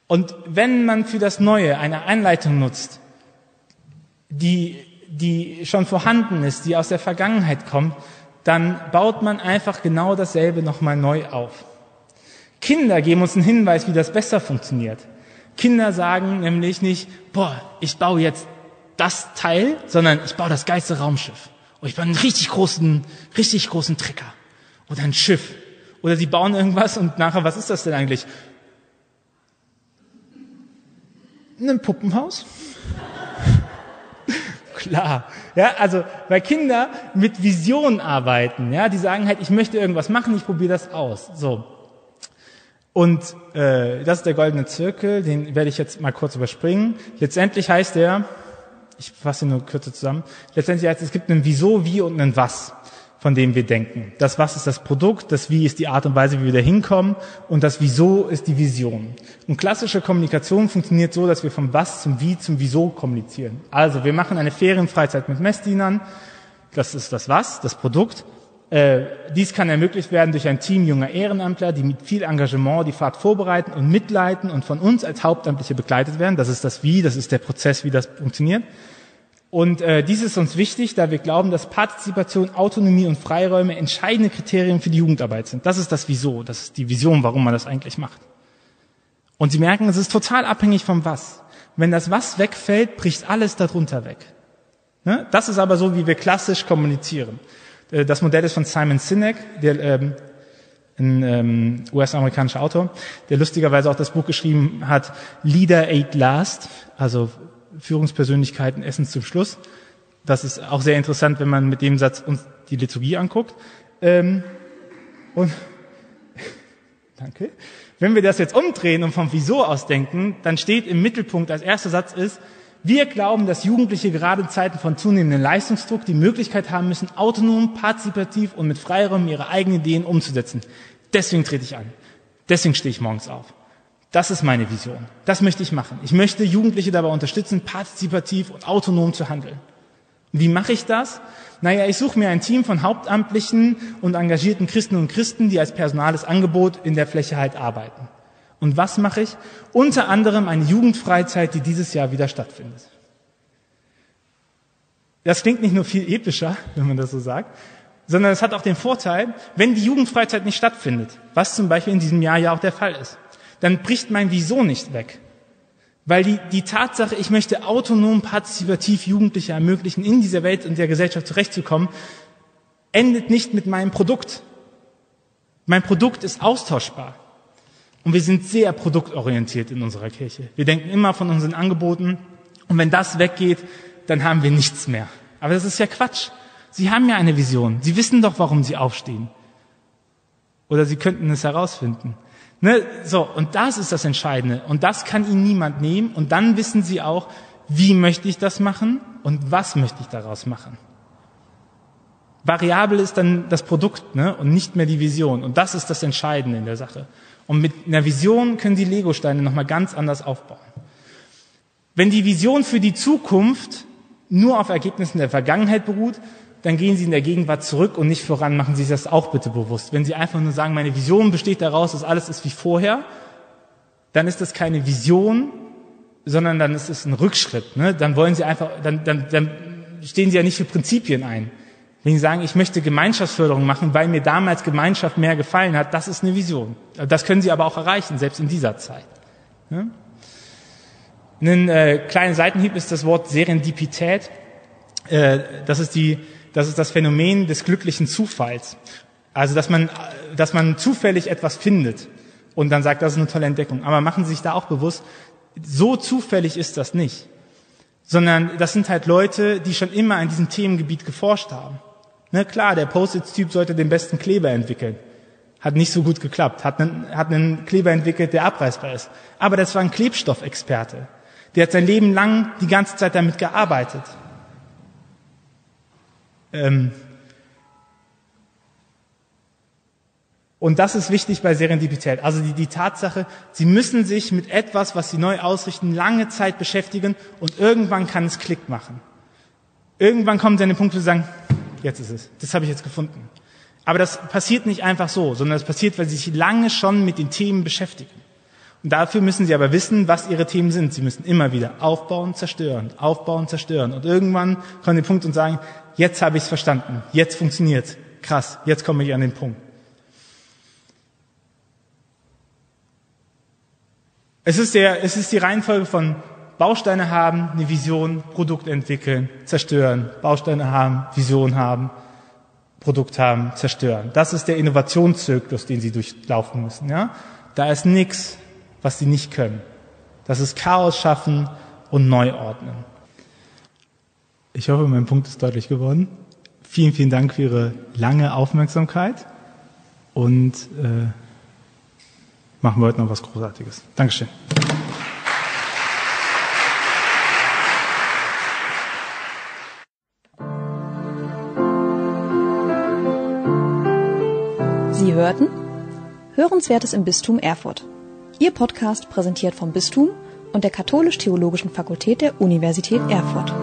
Und wenn man für das Neue eine Anleitung nutzt, die, die schon vorhanden ist, die aus der Vergangenheit kommt, dann baut man einfach genau dasselbe nochmal neu auf. Kinder geben uns einen Hinweis, wie das besser funktioniert. Kinder sagen nämlich nicht, boah, ich baue jetzt das Teil, sondern ich baue das geilste Raumschiff. Oder ich baue einen richtig großen, richtig großen Trecker. Oder ein Schiff. Oder sie bauen irgendwas und nachher, was ist das denn eigentlich? Ein Puppenhaus? Klar. Ja, also, weil Kinder mit Visionen arbeiten, ja, die sagen halt, ich möchte irgendwas machen, ich probiere das aus. So. Und äh, das ist der goldene Zirkel, den werde ich jetzt mal kurz überspringen. Letztendlich heißt er, ich fasse ihn nur kürzer zusammen, letztendlich heißt es, es gibt einen Wieso, Wie und einen Was, von dem wir denken. Das Was ist das Produkt, das Wie ist die Art und Weise, wie wir da hinkommen und das Wieso ist die Vision. Und klassische Kommunikation funktioniert so, dass wir vom Was zum Wie zum Wieso kommunizieren. Also wir machen eine Ferienfreizeit mit Messdienern, das ist das Was, das Produkt. Äh, dies kann ermöglicht werden durch ein Team junger Ehrenamtler, die mit viel Engagement die Fahrt vorbereiten und mitleiten und von uns als Hauptamtliche begleitet werden. Das ist das Wie, das ist der Prozess, wie das funktioniert. Und äh, dies ist uns wichtig, da wir glauben, dass Partizipation, Autonomie und Freiräume entscheidende Kriterien für die Jugendarbeit sind. Das ist das Wieso, das ist die Vision, warum man das eigentlich macht. Und Sie merken, es ist total abhängig vom Was. Wenn das Was wegfällt, bricht alles darunter weg. Ne? Das ist aber so, wie wir klassisch kommunizieren. Äh, das Modell ist von Simon Sinek, der, ähm, ein ähm, US-amerikanischer Autor, der lustigerweise auch das Buch geschrieben hat, Leader Ate Last, also Führungspersönlichkeiten essen zum Schluss. Das ist auch sehr interessant, wenn man mit dem Satz uns die Liturgie anguckt. Ähm, und danke. Wenn wir das jetzt umdrehen und vom Wieso aus denken, dann steht im Mittelpunkt als erster Satz ist, wir glauben, dass Jugendliche gerade in Zeiten von zunehmendem Leistungsdruck die Möglichkeit haben müssen, autonom, partizipativ und mit Freiraum ihre eigenen Ideen umzusetzen. Deswegen trete ich an. Deswegen stehe ich morgens auf. Das ist meine Vision. Das möchte ich machen. Ich möchte Jugendliche dabei unterstützen, partizipativ und autonom zu handeln. Wie mache ich das? Naja, ich suche mir ein Team von hauptamtlichen und engagierten Christen und Christen, die als personales Angebot in der Fläche halt arbeiten. Und was mache ich? Unter anderem eine Jugendfreizeit, die dieses Jahr wieder stattfindet. Das klingt nicht nur viel epischer, wenn man das so sagt, sondern es hat auch den Vorteil, wenn die Jugendfreizeit nicht stattfindet, was zum Beispiel in diesem Jahr ja auch der Fall ist, dann bricht mein Wieso nicht weg. Weil die, die Tatsache, ich möchte autonom, partizipativ Jugendliche ermöglichen, in dieser Welt und der Gesellschaft zurechtzukommen, endet nicht mit meinem Produkt. Mein Produkt ist austauschbar. Und wir sind sehr produktorientiert in unserer Kirche. Wir denken immer von unseren Angeboten. Und wenn das weggeht, dann haben wir nichts mehr. Aber das ist ja Quatsch. Sie haben ja eine Vision. Sie wissen doch, warum Sie aufstehen. Oder Sie könnten es herausfinden. Ne? So, und das ist das Entscheidende. Und das kann Ihnen niemand nehmen. Und dann wissen Sie auch, wie möchte ich das machen und was möchte ich daraus machen. Variabel ist dann das Produkt ne? und nicht mehr die Vision. Und das ist das Entscheidende in der Sache. Und mit einer Vision können Sie Legosteine nochmal ganz anders aufbauen. Wenn die Vision für die Zukunft nur auf Ergebnissen der Vergangenheit beruht, dann gehen Sie in der Gegenwart zurück und nicht voran. Machen Sie sich das auch bitte bewusst. Wenn Sie einfach nur sagen, meine Vision besteht daraus, dass alles ist wie vorher, dann ist das keine Vision, sondern dann ist es ein Rückschritt. Ne? Dann wollen Sie einfach, dann, dann, dann stehen Sie ja nicht für Prinzipien ein. Wenn Sie sagen, ich möchte Gemeinschaftsförderung machen, weil mir damals Gemeinschaft mehr gefallen hat, das ist eine Vision. Das können Sie aber auch erreichen, selbst in dieser Zeit. Ne? Ein äh, kleiner Seitenhieb ist das Wort Serendipität. Äh, das ist die das ist das Phänomen des glücklichen Zufalls. Also, dass man, dass man zufällig etwas findet und dann sagt, das ist eine tolle Entdeckung. Aber machen Sie sich da auch bewusst, so zufällig ist das nicht. Sondern das sind halt Leute, die schon immer an diesem Themengebiet geforscht haben. Ne, klar, der Post-it-Typ sollte den besten Kleber entwickeln. Hat nicht so gut geklappt. Hat einen, hat einen Kleber entwickelt, der abreißbar ist. Aber das war ein Klebstoffexperte. Der hat sein Leben lang die ganze Zeit damit gearbeitet. Ähm und das ist wichtig bei Serendipität. Also die, die Tatsache, Sie müssen sich mit etwas, was Sie neu ausrichten, lange Zeit beschäftigen und irgendwann kann es Klick machen. Irgendwann kommen Sie an den Punkt, wo Sie sagen, jetzt ist es, das habe ich jetzt gefunden. Aber das passiert nicht einfach so, sondern es passiert, weil Sie sich lange schon mit den Themen beschäftigen. Und dafür müssen Sie aber wissen, was Ihre Themen sind. Sie müssen immer wieder aufbauen, zerstören, aufbauen, zerstören. Und irgendwann kommen Sie den Punkt und sagen, jetzt habe ich es verstanden, jetzt funktioniert krass, jetzt komme ich an den Punkt. Es ist, der, es ist die Reihenfolge von Bausteine haben, eine Vision, Produkt entwickeln, zerstören. Bausteine haben, Vision haben, Produkt haben, zerstören. Das ist der Innovationszyklus, den Sie durchlaufen müssen. Ja? Da ist nichts, was Sie nicht können. Das ist Chaos schaffen und neu ordnen. Ich hoffe, mein Punkt ist deutlich geworden. Vielen, vielen Dank für Ihre lange Aufmerksamkeit und äh, machen wir heute noch was Großartiges. Dankeschön. Sie hörten Hörenswertes im Bistum Erfurt. Ihr Podcast präsentiert vom Bistum und der Katholisch-Theologischen Fakultät der Universität Erfurt.